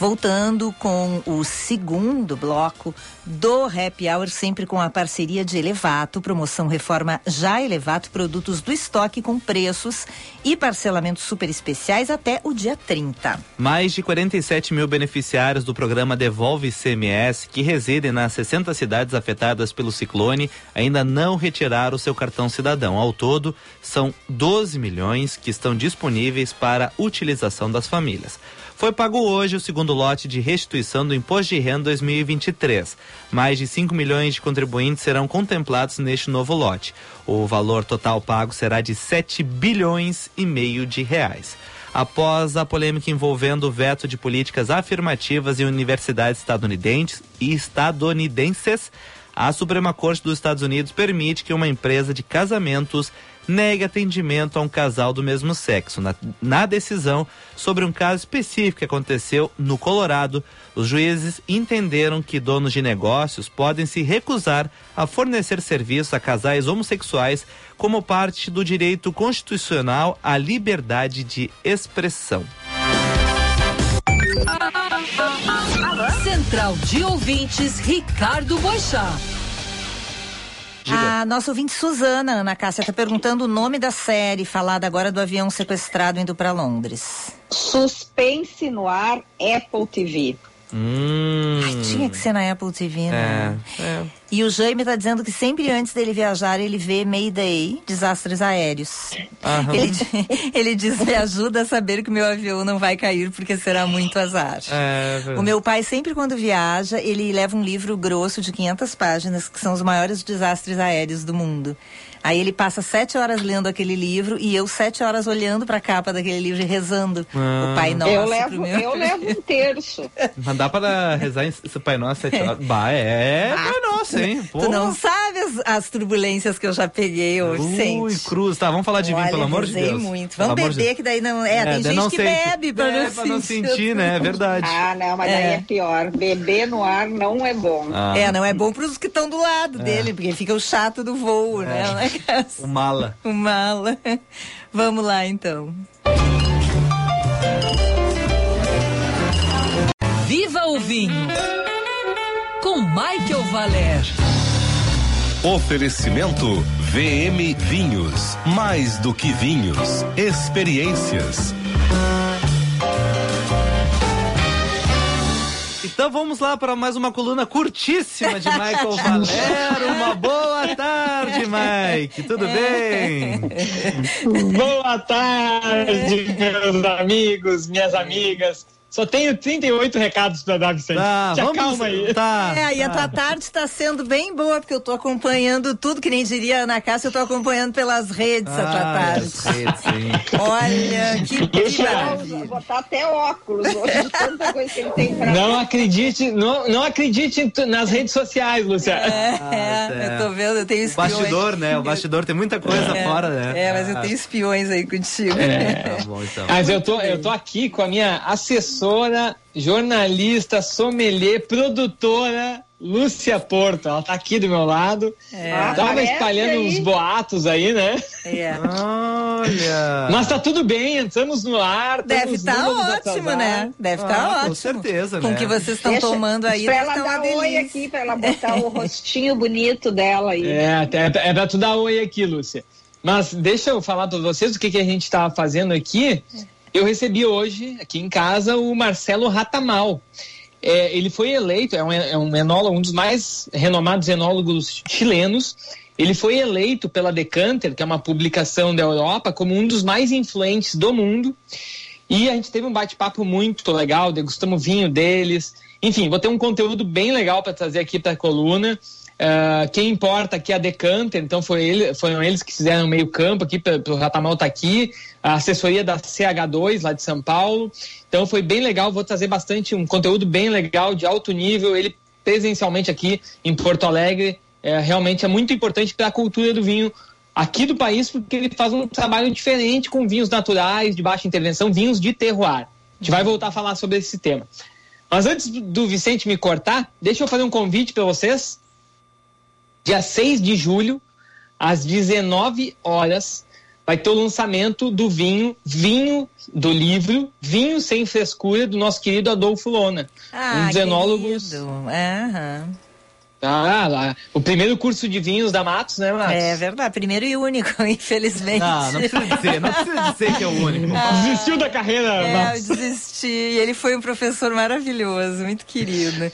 Voltando com o segundo bloco do Happy Hour, sempre com a parceria de Elevato, promoção Reforma Já Elevato, produtos do estoque com preços e parcelamentos super especiais até o dia 30. Mais de 47 mil beneficiários do programa Devolve ICMS, que residem nas 60 cidades afetadas pelo ciclone, ainda não retiraram o seu cartão cidadão. Ao todo, são 12 milhões que estão disponíveis para utilização das famílias. Foi pago hoje o segundo lote de restituição do Imposto de Renda 2023. Mais de 5 milhões de contribuintes serão contemplados neste novo lote. O valor total pago será de 7 bilhões e meio de reais. Após a polêmica envolvendo o veto de políticas afirmativas em universidades estadunidenses e estadunidenses, a Suprema Corte dos Estados Unidos permite que uma empresa de casamentos negue atendimento a um casal do mesmo sexo. Na, na, decisão sobre um caso específico que aconteceu no Colorado, os juízes entenderam que donos de negócios podem se recusar a fornecer serviços a casais homossexuais como parte do direito constitucional à liberdade de expressão. Central de Ouvintes, Ricardo Boixá. A nossa ouvinte Suzana, Ana Cássia, está perguntando o nome da série falada agora do avião sequestrado indo para Londres. Suspense no ar Apple TV. Hum. Ai, tinha que ser na Apple TV, né? É, é. E o Jaime está dizendo que sempre antes dele viajar, ele vê Mayday, desastres aéreos. Aham. Ele, [laughs] ele diz, me ajuda a saber que o meu avião não vai cair porque será muito azar. É, O meu pai sempre quando viaja, ele leva um livro grosso de 500 páginas, que são os maiores desastres aéreos do mundo. Aí ele passa sete horas lendo aquele livro e eu sete horas olhando para a capa daquele livro e rezando Ah. o Pai Nosso eu pro levo, meu. eu levo um terço. Mas dá para rezar em esse Pai Nosso [laughs] sete horas? Bah, é Pai Nosso, hein? Pô. Tu não sabe as, as turbulências que eu já peguei hoje, Ui, sente. cruz. Tá, vamos falar de vinho, Olha, pelo amor de Deus. muito. Pelo Vamos de beber, Deus. que daí não. É, tem daí não gente que sente. bebe pra, É, não, pra não [laughs] sentir. né? É verdade. Ah, não, mas daí É. é pior. Beber no ar não é bom. Ah. É, não é bom pros que estão do lado dele, porque fica o chato do voo, né? É. né? O mala. O mala. [laughs] Vamos lá, então. Viva o vinho com Michael Valer. Oferecimento VM Vinhos. Mais do que vinhos, experiências. Então vamos lá para mais uma coluna curtíssima de Michael [laughs] Valero. Uma boa tarde, Mike. Tudo é. bem? boa tarde, meus amigos, minhas amigas. Só tenho 38 recados para dar, Vicente. Tá, Te vamos- acalma aí. [laughs] Tá. É, e a tua tarde está sendo bem boa, porque eu tô acompanhando tudo, que nem diria a Ana Cássia, eu tô acompanhando pelas redes a tua Ah, tarde. redes, sim. Olha, que, [laughs] que maravilha. Vou botar até óculos hoje de tanta coisa que ele tem pra Não acredite, não, não acredite nas redes sociais, Lúcia. É, eu tô vendo, eu tenho O espiões. bastidor, né? O bastidor tem muita coisa É, fora, né? É, mas eu tenho espiões aí contigo. Tá bom, então. Mas eu tô, eu tô aqui com a minha assessora, jornalista, sommelier, produtora, Lúcia Porto. Ela tá aqui do meu lado. É. Tava Aparece espalhando aí. uns boatos aí, né? É. Olha. Mas tá tudo bem, entramos no ar. Deve estamos estar ótimo, né? Deve estar Ah, ótimo. com certeza, Com né? o que vocês estão tomando aí, Pra ela dar oi aqui, pra ela botar o [laughs] rostinho bonito dela aí. É, é, pra- é pra tu dar oi aqui, Lúcia. Mas deixa eu falar pra vocês o que, que a gente tava fazendo aqui. Eu recebi hoje, aqui em casa, o Marcelo Ratamal. É, ele foi eleito, é um, é um enólogo, um dos mais renomados enólogos chilenos. Ele foi eleito pela Decanter, que é uma publicação da Europa, como um dos mais influentes do mundo. E a gente teve um bate-papo muito legal, degustamos vinho deles. Enfim, vou ter um conteúdo bem legal para trazer aqui para a coluna. Ah, quem importa aqui é a Decanter, então foi ele, foram eles que fizeram o meio-campo aqui o Ratamal estar aqui, a assessoria da CH2 lá de São Paulo. Então foi bem legal, vou trazer bastante um conteúdo bem legal, de alto nível, ele presencialmente aqui em Porto Alegre. É, realmente é muito importante para a cultura do vinho aqui do país, porque ele faz um trabalho diferente com vinhos naturais, de baixa intervenção, vinhos de terroir. A gente vai voltar a falar sobre esse tema. Mas antes do Vicente me cortar, deixa eu fazer um convite para vocês. Dia 6 de julho, às 19 horas, vai ter o lançamento do vinho, vinho do livro Vinho Sem Frescura, do nosso querido Adolfo Lona. Ah, um dos enólogos. Ah, lá, o primeiro curso de vinhos da Matos, né, Matos? É verdade, primeiro e único, [laughs] infelizmente. Não, não precisa dizer, não precisa dizer que é o único. Desistiu da carreira, É, eu Matos. desisti. E ele foi um professor maravilhoso, muito querido.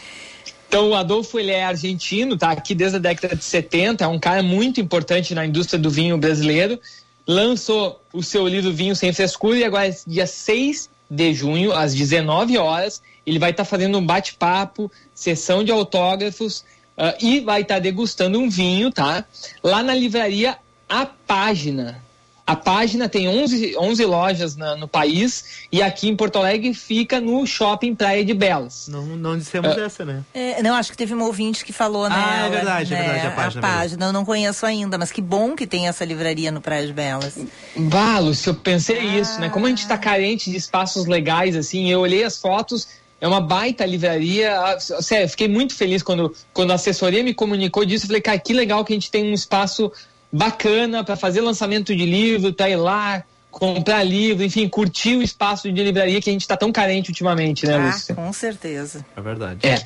Então, o Adolfo, ele é argentino, tá aqui desde a década de 70, é um cara muito importante na indústria do vinho brasileiro. Lançou o seu livro Vinho Sem Frescura e agora, dia 6 de junho, às 19 horas, ele vai estar fazendo um bate-papo, sessão de autógrafos ah, e vai estar degustando um vinho, tá? Lá na livraria A Página. A página tem 11, 11 lojas na- no país e aqui em Porto Alegre fica no Shopping Praia de Belas. Não, não dissemos É. essa, né? É, não, acho que teve um ouvinte que falou, né? Ah, é verdade, é verdade, a página A página, eu não conheço ainda, mas que bom que tem essa livraria no Praia de Belas. Bah, Lúcio, eu pensei isso, né? Como a gente tá carente de espaços legais, assim, eu olhei as fotos, é uma baita livraria. ah, Sério, eu fiquei muito feliz quando, quando a assessoria me comunicou disso. Eu falei, cara, que legal que a gente tem um espaço bacana para fazer lançamento de livro, tá ir lá, comprar livro, enfim, curtir o espaço de livraria que a gente tá tão carente ultimamente, né, Ah, Lúcio? com certeza. É verdade. É.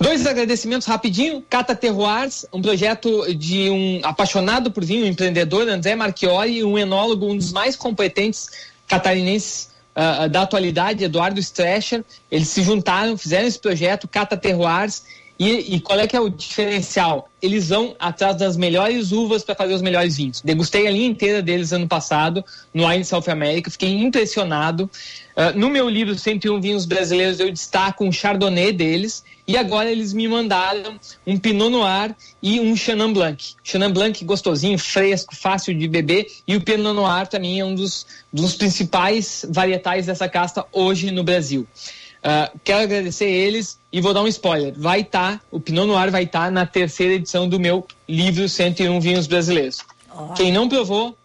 Dois agradecimentos rapidinho. Cata Terroirs, um projeto de um apaixonado por vinho, um empreendedor, André Marchiori, um enólogo, um dos mais competentes catarinenses ah, da atualidade, Eduardo Strescher. Eles se juntaram, fizeram esse projeto, Cata Terroirs. E, e qual é que é o diferencial? Eles vão atrás das melhores uvas para fazer os melhores vinhos. Degustei a linha inteira deles ano passado no Wine South America, fiquei impressionado. Ah, no meu livro 101 Vinhos Brasileiros eu destaco um Chardonnay deles e agora eles me mandaram um Pinot Noir e um Chenin Blanc. Chenin Blanc gostosinho, fresco, fácil de beber e o Pinot Noir também é um dos, dos principais varietais dessa casta hoje no Brasil. Ah, quero agradecer eles e vou dar um spoiler. Vai estar, o Pinot Noir vai estar na terceira edição do meu livro 101 Vinhos Brasileiros. Quem não provou,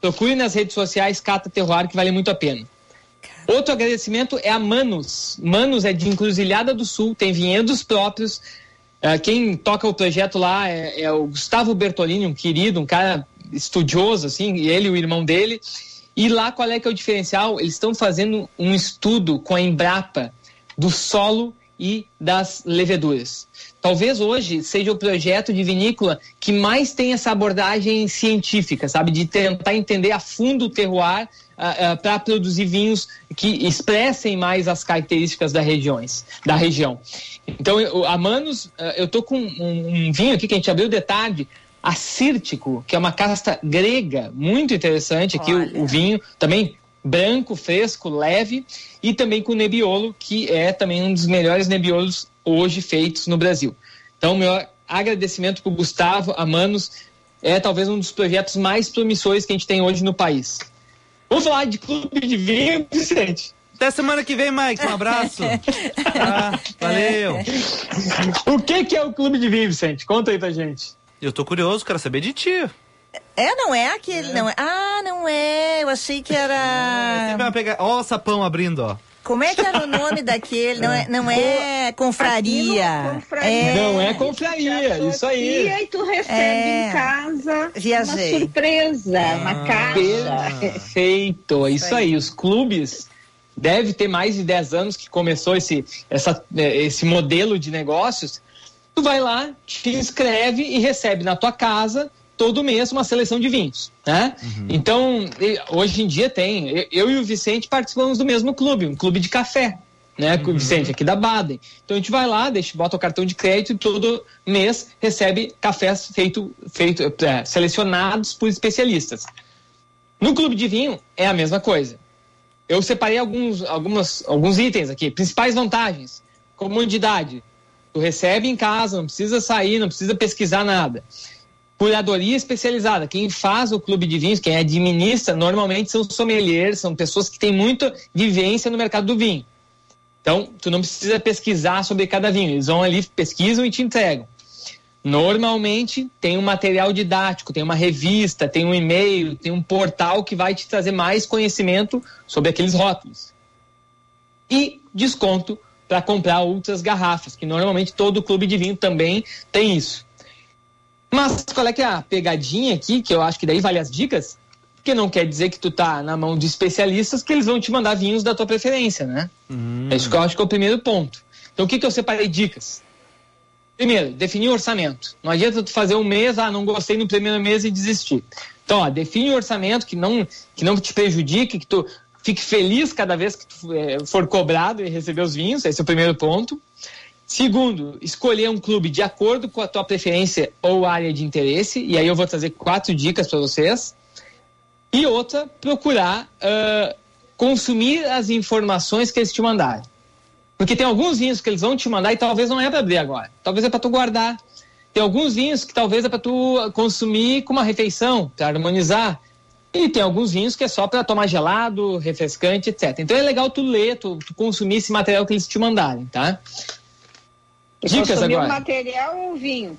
procure nas redes sociais Cata Terroir, que vale muito a pena. Outro agradecimento é a Manos. Manos é de Encruzilhada do Sul, tem vinhedos próprios. Ah, quem toca o projeto lá é, é o Gustavo Bertolini, um querido, um cara estudioso, assim, ele e o irmão dele. E lá qual é que é o diferencial? Eles estão fazendo um estudo com a Embrapa do solo e das leveduras. Talvez hoje seja o projeto de vinícola que mais tem essa abordagem científica, sabe? De tentar entender a fundo o terroir uh, para produzir vinhos que expressem mais as características da, regiões, da região. Então, eu, a Manos, uh, eu tô com um, um vinho aqui que a gente abriu de tarde, acírtico, que é uma casta grega, muito interessante aqui o, o, vinho, também branco, fresco, leve, e também com Nebbiolo, que é também um dos melhores Nebbiolos hoje feitos no Brasil. Então, meu agradecimento para o Gustavo Amanos, é talvez um dos projetos mais promissores que a gente tem hoje no país. Vamos falar de clube de vinho, Vicente. Até semana que vem, Mike. Um abraço. [laughs] ah, valeu. O que, que é o clube de vinho, Vicente? Conta aí pra gente. Eu tô curioso, quero saber de ti. É, não é aquele, é. não é. Ah, não é. Eu achei que era. É, pegar... Ó, o sapão abrindo, ó. Como é que era o nome daquele? Não é, não é confraria. confraria. É... Não é confraria, isso aí. E aí tu recebe é... em casa Viajei. uma surpresa, ah. uma caixa. Perfeito, isso aí. Os clubes deve ter mais de 10 anos que começou esse, essa, esse modelo de negócios. Tu vai lá, te inscreve e recebe na tua casa todo mês uma seleção de vinhos, né? Uhum. Então, hoje em dia tem, eu e o Vicente participamos do mesmo clube, um clube de café, né, com o uhum. Vicente aqui da Baden. Então a gente vai lá, deixa, bota o cartão de crédito e todo mês recebe cafés feito, feito, é, selecionados por especialistas. No clube de vinho é a mesma coisa. Eu separei alguns, algumas, alguns itens aqui. Principais vantagens: comodidade. Tu recebe em casa, não precisa sair, não precisa pesquisar nada. Curadoria especializada. Quem faz o clube de vinhos, quem administra, normalmente são sommeliers, são pessoas que têm muita vivência no mercado do vinho. Então, tu não precisa pesquisar sobre cada vinho. Eles vão ali, pesquisam e te entregam. Normalmente tem um material didático, tem uma revista, tem um e-mail, tem um portal que vai te trazer mais conhecimento sobre aqueles rótulos. E desconto para comprar outras garrafas, que normalmente todo clube de vinho também tem isso. Mas qual é que é a pegadinha aqui, que eu acho que daí vale as dicas? Que não quer dizer que tu tá na mão de especialistas que eles vão te mandar vinhos da tua preferência, né? Hum. É isso que eu acho que é o primeiro ponto. Então o que, que eu separei dicas? Primeiro, definir o orçamento. Não adianta tu fazer um mês, ah, não gostei no primeiro mês e desistir. Então, ó, define o orçamento que não, que não te prejudique, que tu fique feliz cada vez que tu é, for cobrado e receber os vinhos. Esse é o primeiro ponto. Segundo, escolher um clube de acordo com a tua preferência ou área de interesse. E aí eu vou trazer quatro dicas para vocês. E outra, procurar uh, consumir as informações que eles te mandarem. Porque tem alguns vinhos que eles vão te mandar e talvez não é para abrir agora. Talvez é para tu guardar. Tem alguns vinhos que talvez é para tu consumir com uma refeição, para harmonizar. E tem alguns vinhos que é só para tomar gelado, refrescante, etc. Então é legal tu ler, tu, tu consumir esse material que eles te mandarem, tá? Dicas agora. material ou vinho?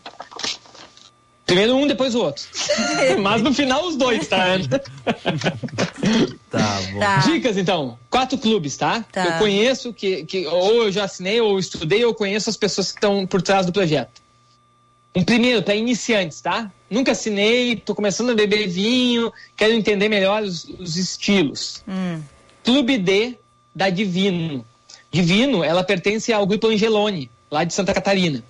Primeiro um, depois o outro. [laughs] Mas no final os dois, tá? [laughs] tá bom. Tá. Dicas, então. Quatro clubes, tá? tá? Eu conheço, que, que ou eu já assinei, ou estudei, ou conheço as pessoas que estão por trás do projeto. Um primeiro, para iniciantes, tá? Nunca assinei, tô começando a beber vinho, quero entender melhor os, os estilos. Hum. Clube D da Divino. Divino, ela pertence ao grupo Angeloni lá de Santa Catarina.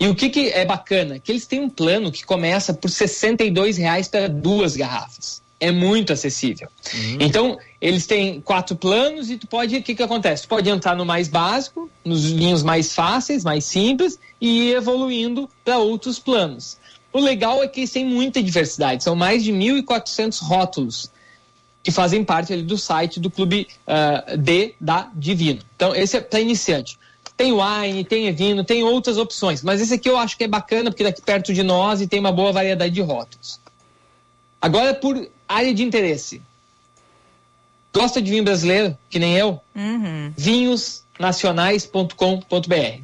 E o que, que é bacana? Que eles têm um plano que começa por R$ reais para duas garrafas. É muito acessível. Uhum. Então, eles têm quatro planos e tu pode. O que, que acontece? Tu pode entrar no mais básico, nos vinhos mais fáceis, mais simples, e ir evoluindo para outros planos. O legal é que eles têm muita diversidade, são mais de 1.400 rótulos que fazem parte ali do site do Clube uh, D da Divino. Então, esse é para iniciante. Tem wine, tem vinho, tem outras opções. Mas esse aqui eu acho que é bacana porque daqui perto de nós e tem uma boa variedade de rótulos. Agora por área de interesse. Gosta de vinho brasileiro, que nem eu? Uhum. Vinhosnacionais.com.br.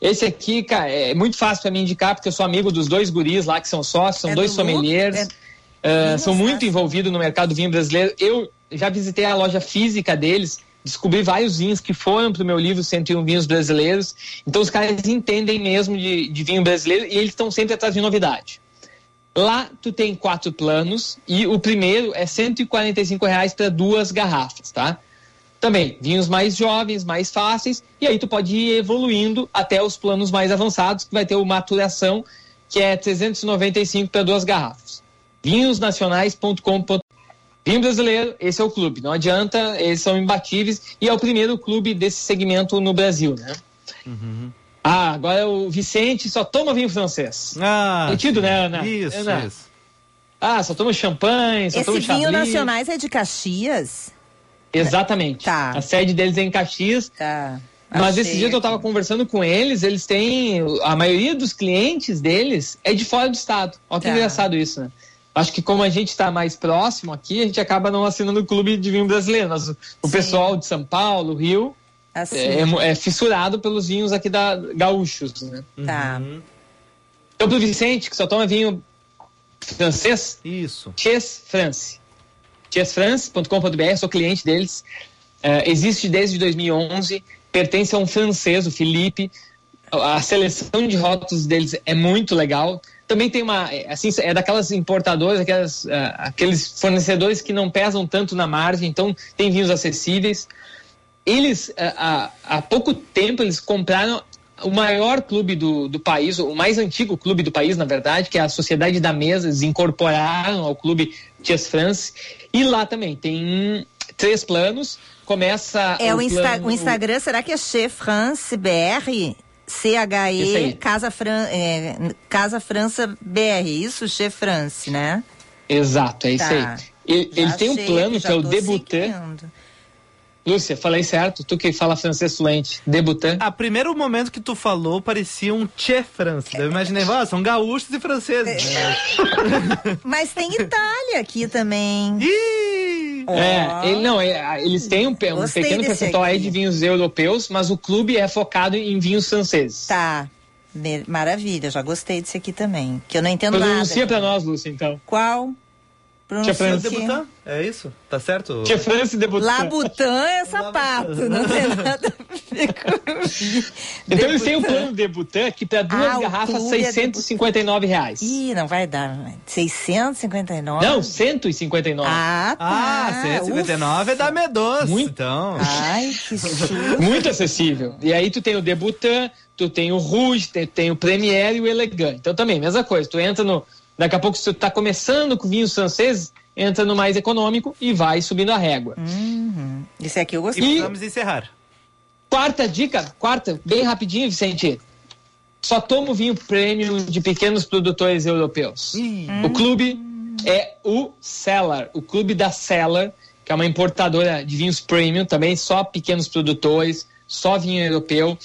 Esse aqui, cara, é muito fácil para mim indicar, porque eu sou amigo dos dois guris lá que são sócios, são é dois sommeliers. É... Uh, são muito envolvidos no mercado do vinho brasileiro. Eu já visitei a loja física deles descobri vários vinhos que foram para o meu livro 101 Vinhos Brasileiros. Então os caras entendem mesmo de, de vinho brasileiro e eles estão sempre atrás de novidade. Lá tu tem quatro planos e o primeiro é 145 reais para duas garrafas, tá? também vinhos mais jovens, mais fáceis, e aí tu pode ir evoluindo até os planos mais avançados, que vai ter o maturação, que é 395 para duas garrafas. vinhosnacionais.com.br Vinho brasileiro, esse é o clube. Não adianta, eles são imbatíveis e é o primeiro clube desse segmento no Brasil, né? Uhum. Ah, agora o Vicente só toma vinho francês. Ah, Entendido, né, Ana? Isso, Ana? isso. Ah, só toma champanhe, só Esse toma vinho chablis. nacionais é de Caxias? Exatamente. Tá. A sede deles é em Caxias. Tá. Mas Achei esses dias eu tava conversando com eles, eles têm. A maioria dos clientes deles é de fora do estado. Olha que Tá. engraçado isso, né? Acho que como a gente está mais próximo aqui, a gente acaba não assinando o clube de vinho brasileiro. Mas o, o pessoal de São Paulo, Rio, Assim. é, é fissurado pelos vinhos aqui da gaúchos, né? Tá. Então, pro Vicente, que só toma vinho francês, Isso. Chess France. chessfrance.com.br, sou cliente deles. É, existe desde 2011, pertence a um francês, o Felipe. A seleção de rótulos deles é muito legal. Também tem uma, é, assim, é daquelas importadoras, aquelas, ah, aqueles fornecedores que não pesam tanto na margem, então tem vinhos acessíveis. Eles, ah, há, há pouco tempo, eles compraram o maior clube do, do país, o mais antigo clube do país, na verdade, que é a Sociedade da Mesa, eles incorporaram ao clube Chess France. E lá também tem três planos. Começa É o, Insta- plano- o Instagram, será que é Che France BR? Isso. CHE Casa, Fran, é, Casa França BR, isso? Che France, né? Exato, é isso Tá. aí. Ele, ele tem um plano que é o já tô Debutant. seguindo. Lúcia, falei certo? Tu que fala francês fluente. Debutant. A primeiro momento que tu falou parecia um Che France. Eu imaginei, ah, são gaúchos e franceses. [laughs] Mas tem Itália aqui também. É, ele, não, é, eles têm um, um pequeno percentual aí de vinhos europeus, mas o clube é focado em vinhos franceses. Tá. Maravilha, já gostei desse aqui também. Que eu não entendo Pronuncia nada. pra nós, Lúcia, então. Qual? Tia quê? Debutant? É isso? Tá certo? Tia France Debutant. Labutan é sapato, não tem nada a ver com vinho. Então eles têm o Debutant. plano Debutant, que para duas Ah, garrafas, clube é 659 reais. Ih, não vai dar. 659? Não, 159. Ah, tá. Ah, 159 é da Medoça, Muito. então. Ai, que [laughs] susto. Muito acessível. E aí tu tem o Debutant, tu tem o Rouge, tem, tem o Premier e o Elegant. Então também, mesma coisa. Tu entra no... Daqui a pouco, se tu tá começando com vinhos franceses, entra no mais econômico e vai subindo a régua. Uhum. Esse aqui eu gostei. E Vamos encerrar. quarta dica, quarta, bem rapidinho, Vicente. Só tomo vinho premium de pequenos produtores europeus. O clube é o Cellar, o clube da Cellar, que é uma importadora de vinhos premium, também só pequenos produtores, só vinho europeu.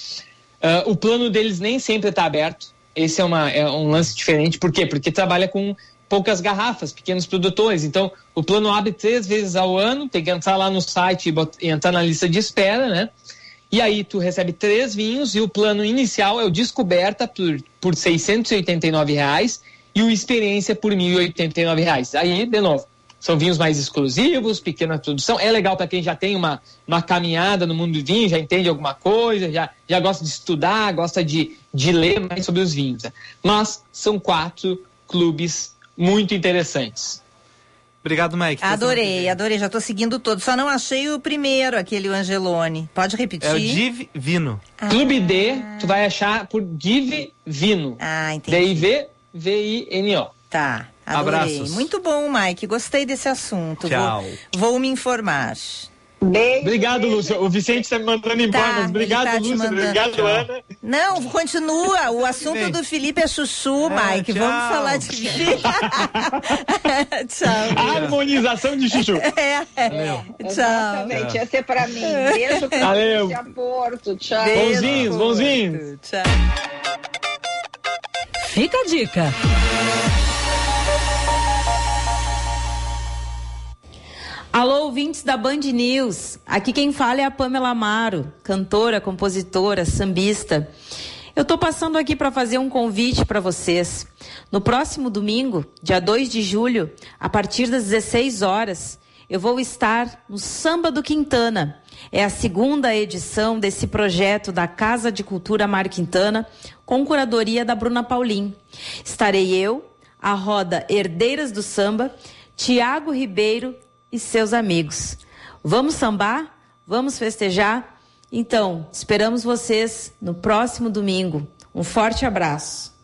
Ah, o plano deles nem sempre está aberto. Esse é, uma, é um lance diferente. Por quê? Porque trabalha com poucas garrafas, pequenos produtores. Então, o plano abre três vezes ao ano, tem que entrar lá no site e, e entrar na lista de espera, né? E aí tu recebe três vinhos e o plano inicial é o Descoberta por, por 689 reais e o Experiência por 1.089 reais. Aí, de novo, são vinhos mais exclusivos, pequena produção. É legal para quem já tem uma, uma caminhada no mundo do vinho, já entende alguma coisa, já, já gosta de estudar, gosta de, de ler mais sobre os vinhos. né? Mas são quatro clubes muito interessantes. Obrigado, Mike. Adorei, adorei. Já tô seguindo todos. Só não achei o primeiro, aquele o Angelone. Pode repetir? É o Div Vino. Clube D, tu vai achar por Div Vino. Ah, entendi. D-I-V-V-I-N-O. Tá. Adorei. Abraços. Muito bom, Mike. Gostei desse assunto. Tchau. Vou, vou me informar. Beijo. Obrigado, Lúcia. O Vicente está me mandando embora, Tá, mas obrigado, tá Lúcia. mandando. Obrigado, Tchau. Ana. Não, continua. O assunto do Felipe é chuchu, Mike. tchau. Vamos falar de [laughs] [laughs] Tchau. Harmonização de chuchu. [laughs] É, é. Tchau. Exatamente, esse é pra mim. Beijo, Valeu. Patrícia Porto. Tchau. Bonzinhos, bonzinhos. Tchau. Fica a dica. Alô, ouvintes da Band News. Aqui quem fala é a Pamela Amaro, cantora, compositora, sambista. Eu tô passando aqui para fazer um convite para vocês. No próximo domingo, dia 2 de julho, a partir das 16 horas, eu vou estar no Samba do Quintana. É a segunda edição desse projeto da Casa de Cultura Mário Quintana, com curadoria da Bruna Paulin. Estarei eu, a roda Herdeiras do Samba, Tiago Ribeiro e seus amigos. Vamos sambar? Vamos festejar? Então, esperamos vocês no próximo domingo. Um forte abraço.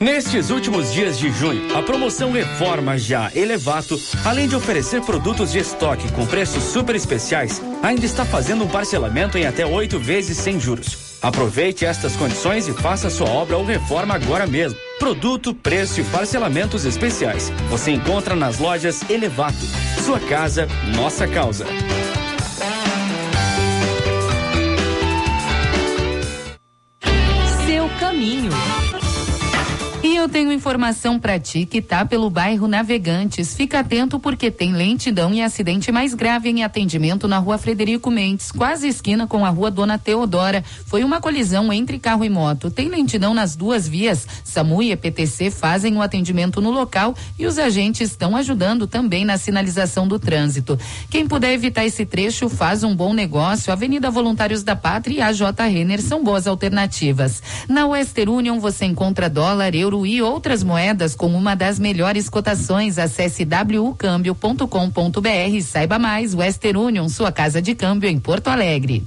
Nestes últimos dias de junho, a promoção Reforma Já Elevato, além de oferecer produtos de estoque com preços super especiais, ainda está fazendo um parcelamento em até oito vezes sem juros. Aproveite estas condições e faça sua obra ou reforma agora mesmo. Produto, preço e parcelamentos especiais. Você encontra nas lojas Elevato. Sua casa, nossa causa. Seu caminho. E eu tenho informação para ti que tá pelo bairro Navegantes. Fica atento porque tem lentidão e acidente mais grave em atendimento na rua Frederico Mendes, quase esquina com a rua Dona Teodora. Foi uma colisão entre carro e moto. Tem lentidão nas duas vias. SAMU e EPTC fazem o atendimento no local e os agentes estão ajudando também na sinalização do trânsito. Quem puder evitar esse trecho faz um bom negócio. Avenida Voluntários da Pátria e a J. Renner são boas alternativas. Na Western Union você encontra dólar, euro e outras moedas com uma das melhores cotações. Acesse wucambio.com.br e saiba mais. Western Union, sua casa de câmbio em Porto Alegre.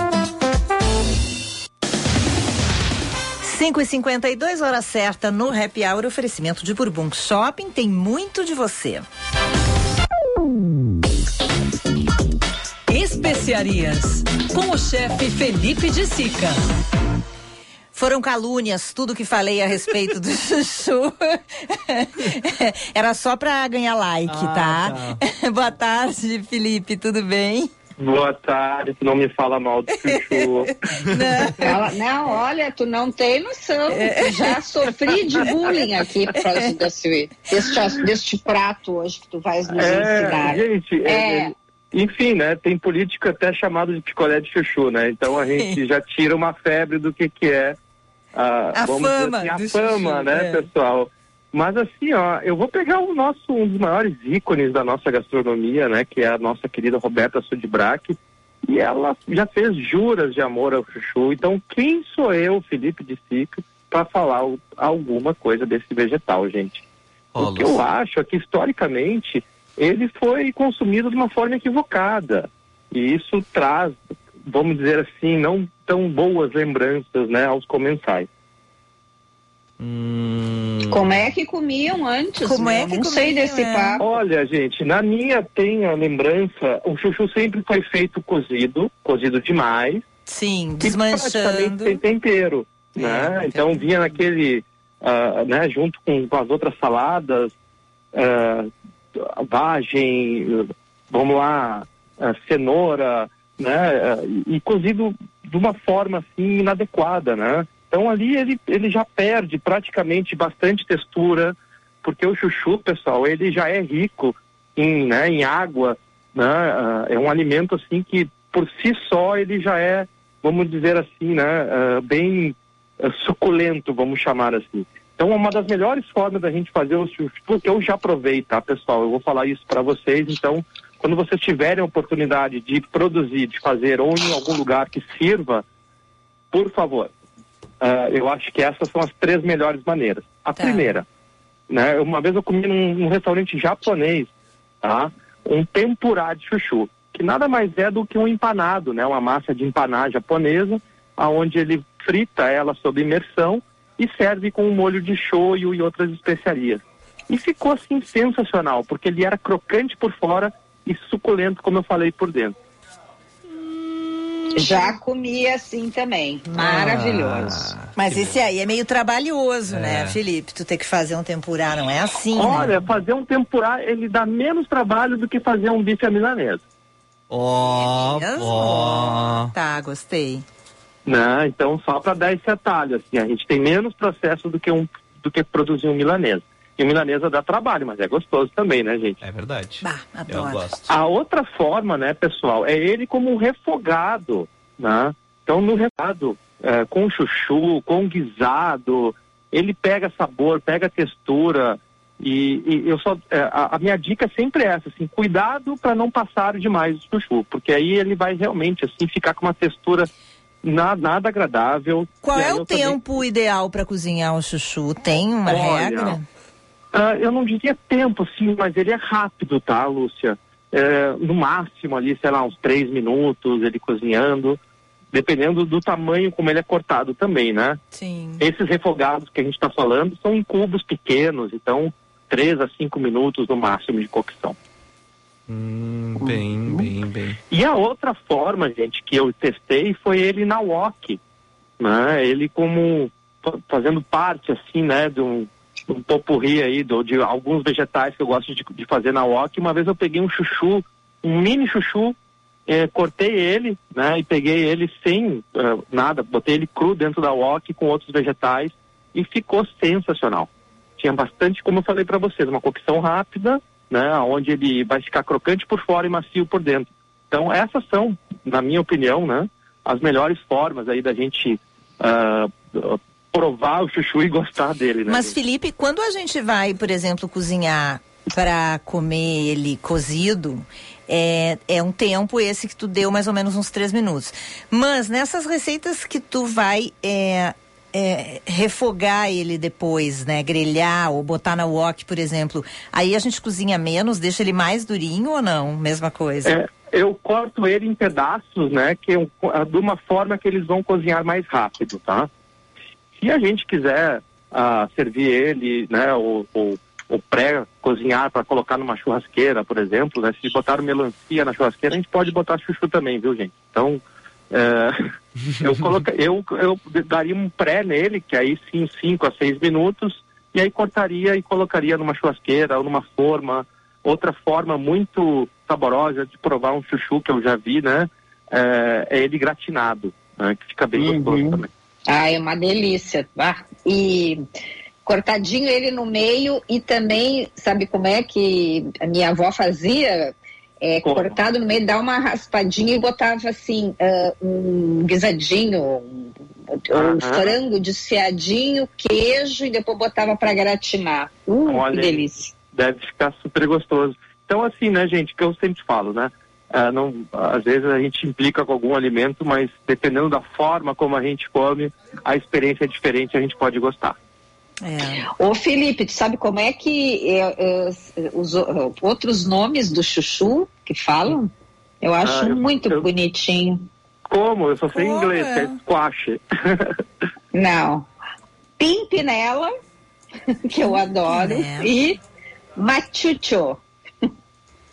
5 e 52 hora certa no Happy Hour, oferecimento de Bourbon Shopping, tem muito de você. Especiarias, com o chefe Felipe de Sica. Foram calúnias, tudo que falei a respeito do [laughs] chuchu. Era só pra ganhar like, Ah, tá? [laughs] Boa tarde, Felipe, tudo bem? Boa tarde, tu não me fala mal do chuchu. [laughs] Ela, não, olha, tu não tem noção. É. Já sofri de bullying aqui por causa [laughs] desse, deste, deste prato hoje que tu vais nos ensinar. É, gente, é, É. é, enfim, né? Tem político até chamado de picolé de chuchu, né? Então a gente [laughs] já tira uma febre do que que é a, A fama assim, a fama, chuchu, né, é. pessoal? Mas assim, ó, eu vou pegar o nosso um dos maiores ícones da nossa gastronomia, né, que é a nossa querida Roberta Sudbrack, e ela já fez juras de amor ao chuchu. Então, quem sou eu, Felipe de Sica, para falar alguma coisa desse vegetal, gente? O que eu acho é que historicamente ele foi consumido de uma forma equivocada. E isso traz, vamos dizer assim, não tão boas lembranças, né, aos comensais. Como é que comiam antes? Como é que não sei desse é? papo. Olha, gente, na minha tem a lembrança, o chuchu sempre foi feito cozido, cozido demais. Sim, e praticamente desmanchando. sem tempero, né? Então vinha naquele, ah, né, junto com, com as outras saladas, ah, vagem, vamos lá, ah, cenoura, né? e, e cozido de uma forma assim inadequada, né? Então ali ele, ele já perde praticamente bastante textura, porque o chuchu, pessoal, ele já é rico em, né, em água, né? Ah, é um alimento assim que por si só ele já é, vamos dizer assim, né, ah, bem ah, suculento, vamos chamar assim. Então, uma das melhores formas da gente fazer o chuchu, que eu já provei, tá, pessoal? Eu vou falar isso para vocês. Então, quando vocês tiverem a oportunidade de produzir, de fazer ou em algum lugar que sirva, por favor, ah, eu acho que essas são as três melhores maneiras. A primeira, né? Uma vez eu comi num, num restaurante japonês, tá? Um tempurá de chuchu, que nada mais é do que um empanado, né? Uma massa de empanar japonesa, aonde ele frita ela sob imersão e serve com um molho de shoyu e outras especiarias. E ficou assim sensacional, porque ele era crocante por fora e suculento, como eu falei, por dentro. Já comi assim também. Maravilhoso. Mas esse aí é meio trabalhoso, né, É. Felipe? Tu ter que fazer um tempurá, não é assim, Olha, né? fazer um tempurá, ele dá menos trabalho do que fazer um bife à milanesa. Ó, Mesmo? ó. Tá, gostei. Né? Então, só para dar esse atalho, assim, a gente tem menos processo do que, um, do que produzir um milanesa. E o milanesa dá trabalho, mas é gostoso também, né, gente? É verdade. Bah, Eu adoro. gosto. A outra forma, né, pessoal, é ele como um refogado, né? Então, no refogado, é, com chuchu, com guisado, ele pega sabor, pega textura. E, e eu só, é, a, a minha dica sempre é essa, assim, cuidado para não passar demais o chuchu, porque aí ele vai realmente, assim, ficar com uma textura na- nada agradável. Qual é o eu também- tempo ideal para cozinhar o chuchu? Tem uma Olha, regra? Ah, eu não diria tempo, sim, mas ele é rápido, tá, Lúcia? É, no máximo ali, sei lá, uns três minutos, ele cozinhando, dependendo do tamanho como ele é cortado também, né? Sim. Esses refogados que a gente está falando são em cubos pequenos, então três a cinco minutos no máximo de cocção. Hum, bem, bem, bem. E a outra forma, gente, que eu testei foi ele na wok, né? Ele como fa- fazendo parte, assim, né, de um, um potpourri aí, do, de alguns vegetais que eu gosto de, de fazer na wok. Uma vez eu peguei um chuchu, um mini chuchu, eh, cortei ele, né, e peguei ele sem eh, nada, botei ele cru dentro da wok com outros vegetais e ficou sensacional. Tinha bastante, como eu falei para vocês, uma cocção rápida, né, onde ele vai ficar crocante por fora e macio por dentro. Então essas são, na minha opinião, né, as melhores formas aí da gente ah, provar o chuchu e gostar dele, né? Mas? Felipe, quando a gente vai, por exemplo, cozinhar para comer ele cozido, é, é um tempo esse que tu deu mais ou menos uns três minutos. Mas nessas receitas que tu vai é, é, refogar ele depois, né? Grelhar ou botar na wok, por exemplo, aí a gente cozinha menos, deixa ele mais durinho ou não? Mesma coisa. É, eu corto ele em pedaços, né, que eu, ah, de uma forma que eles vão cozinhar mais rápido, tá? Se a gente quiser ah, servir ele, né, ou, ou, ou pré-cozinhar para colocar numa churrasqueira, por exemplo, né, se botar melancia na churrasqueira, a gente pode botar chuchu também, viu, gente? Então, é, [laughs] eu, coloca, eu, eu daria um pré nele, que aí sim, 5 a 6 minutos, e aí cortaria e colocaria numa churrasqueira ou numa forma. Outra forma muito saborosa de provar um chuchu que eu já vi, né? É, é ele gratinado, né, que fica bem gostoso também. Ah, é uma delícia. Ah, e cortadinho ele no meio e também, sabe como é que a minha avó fazia? É, cortado no meio, dá uma raspadinha e botava assim, ah, um guisadinho, um, um frango desfiadinho, queijo e depois botava para gratinar. Uh, Olha que delícia. Deve ficar super gostoso. Então, assim, né, gente, que eu sempre falo, né? Ah, não, às vezes a gente implica com algum alimento, mas dependendo da forma como a gente come, a experiência é diferente, a gente pode gostar. Ô Felipe, tu sabe como é que é, é, os o- outros nomes do chuchu que falam? Eu acho Ah, eu- muito bonitinho. Como? Eu só sei Como inglês, é? é squash. [laughs] Não. Pimpinela, [laughs] que eu adoro, e machucho.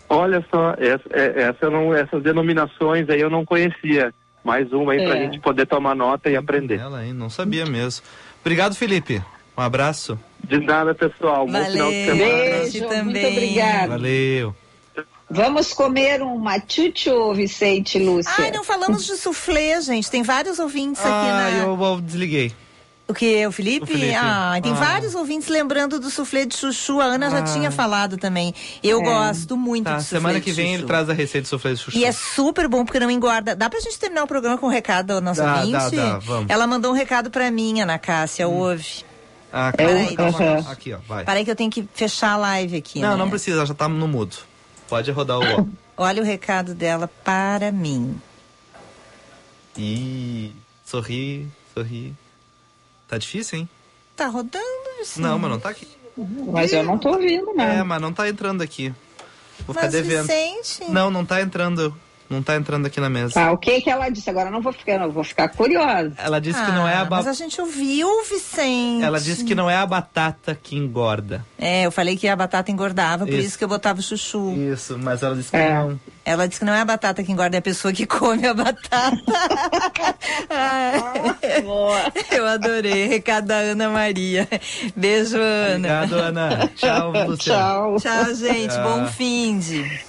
Olha só, essa, é- essa não, essas denominações aí eu não conhecia. Mais uma aí pra É. gente poder tomar nota e aprender. Ela, hein? Não sabia mesmo. Obrigado, Felipe. Um abraço. De nada, pessoal. Bom final de semana. Beijo, muito obrigada. Valeu. Vamos comer um machucho, Vicente e Lúcia. Ai, não falamos de soufflé, gente. Tem vários ouvintes aqui Ah, na. eu, eu desliguei. O que? O Felipe? O Felipe. Ah, tem Ah. vários ouvintes lembrando do soufflé de chuchu. A Ana já Ah. tinha falado também. Eu É. gosto muito Tá, de soufflé semana que vem ele traz a receita de sofrer de chuchu. E é super bom porque não engorda. Dá pra gente terminar o programa com um recado da nossa Dá, ouvinte? dá, dá, vamos. Ela mandou um recado pra mim, Ana Cássia, ouve. Ah, eu- calma. Aqui, ó, vai. Peraí que eu tenho que fechar a live aqui, Não, né? não precisa, já tá no mudo. Pode rodar o. [coughs] Olha o recado dela para mim. Ih, sorri, sorri. Tá difícil, hein? Tá rodando, Vicente? Não, mas não tá aqui. Mas eu não tô ouvindo, não. É, mas não tá entrando aqui. Vou ficar Mas, devendo. Vicente... Não, não tá entrando. Não tá entrando aqui na mesa. Tá, o que que ela disse? Agora não vou ficar, não vou ficar curiosa. Ela disse ah, que não é a ah, batata. Mas a gente ouviu, Vicente. Ela disse que não é a batata que engorda. É, eu falei que a batata engordava, por isso, que eu botava o chuchu. Isso, mas ela disse que é. não. Ela disse que não é a batata que engorda, é a pessoa que come a batata. [laughs] ah. Eu adorei. Recado da Ana Maria. Beijo, Ana. Obrigado, Ana. Tchau, [laughs] Luciano. Tchau. Tchau, gente. Tchau. Bom fim de.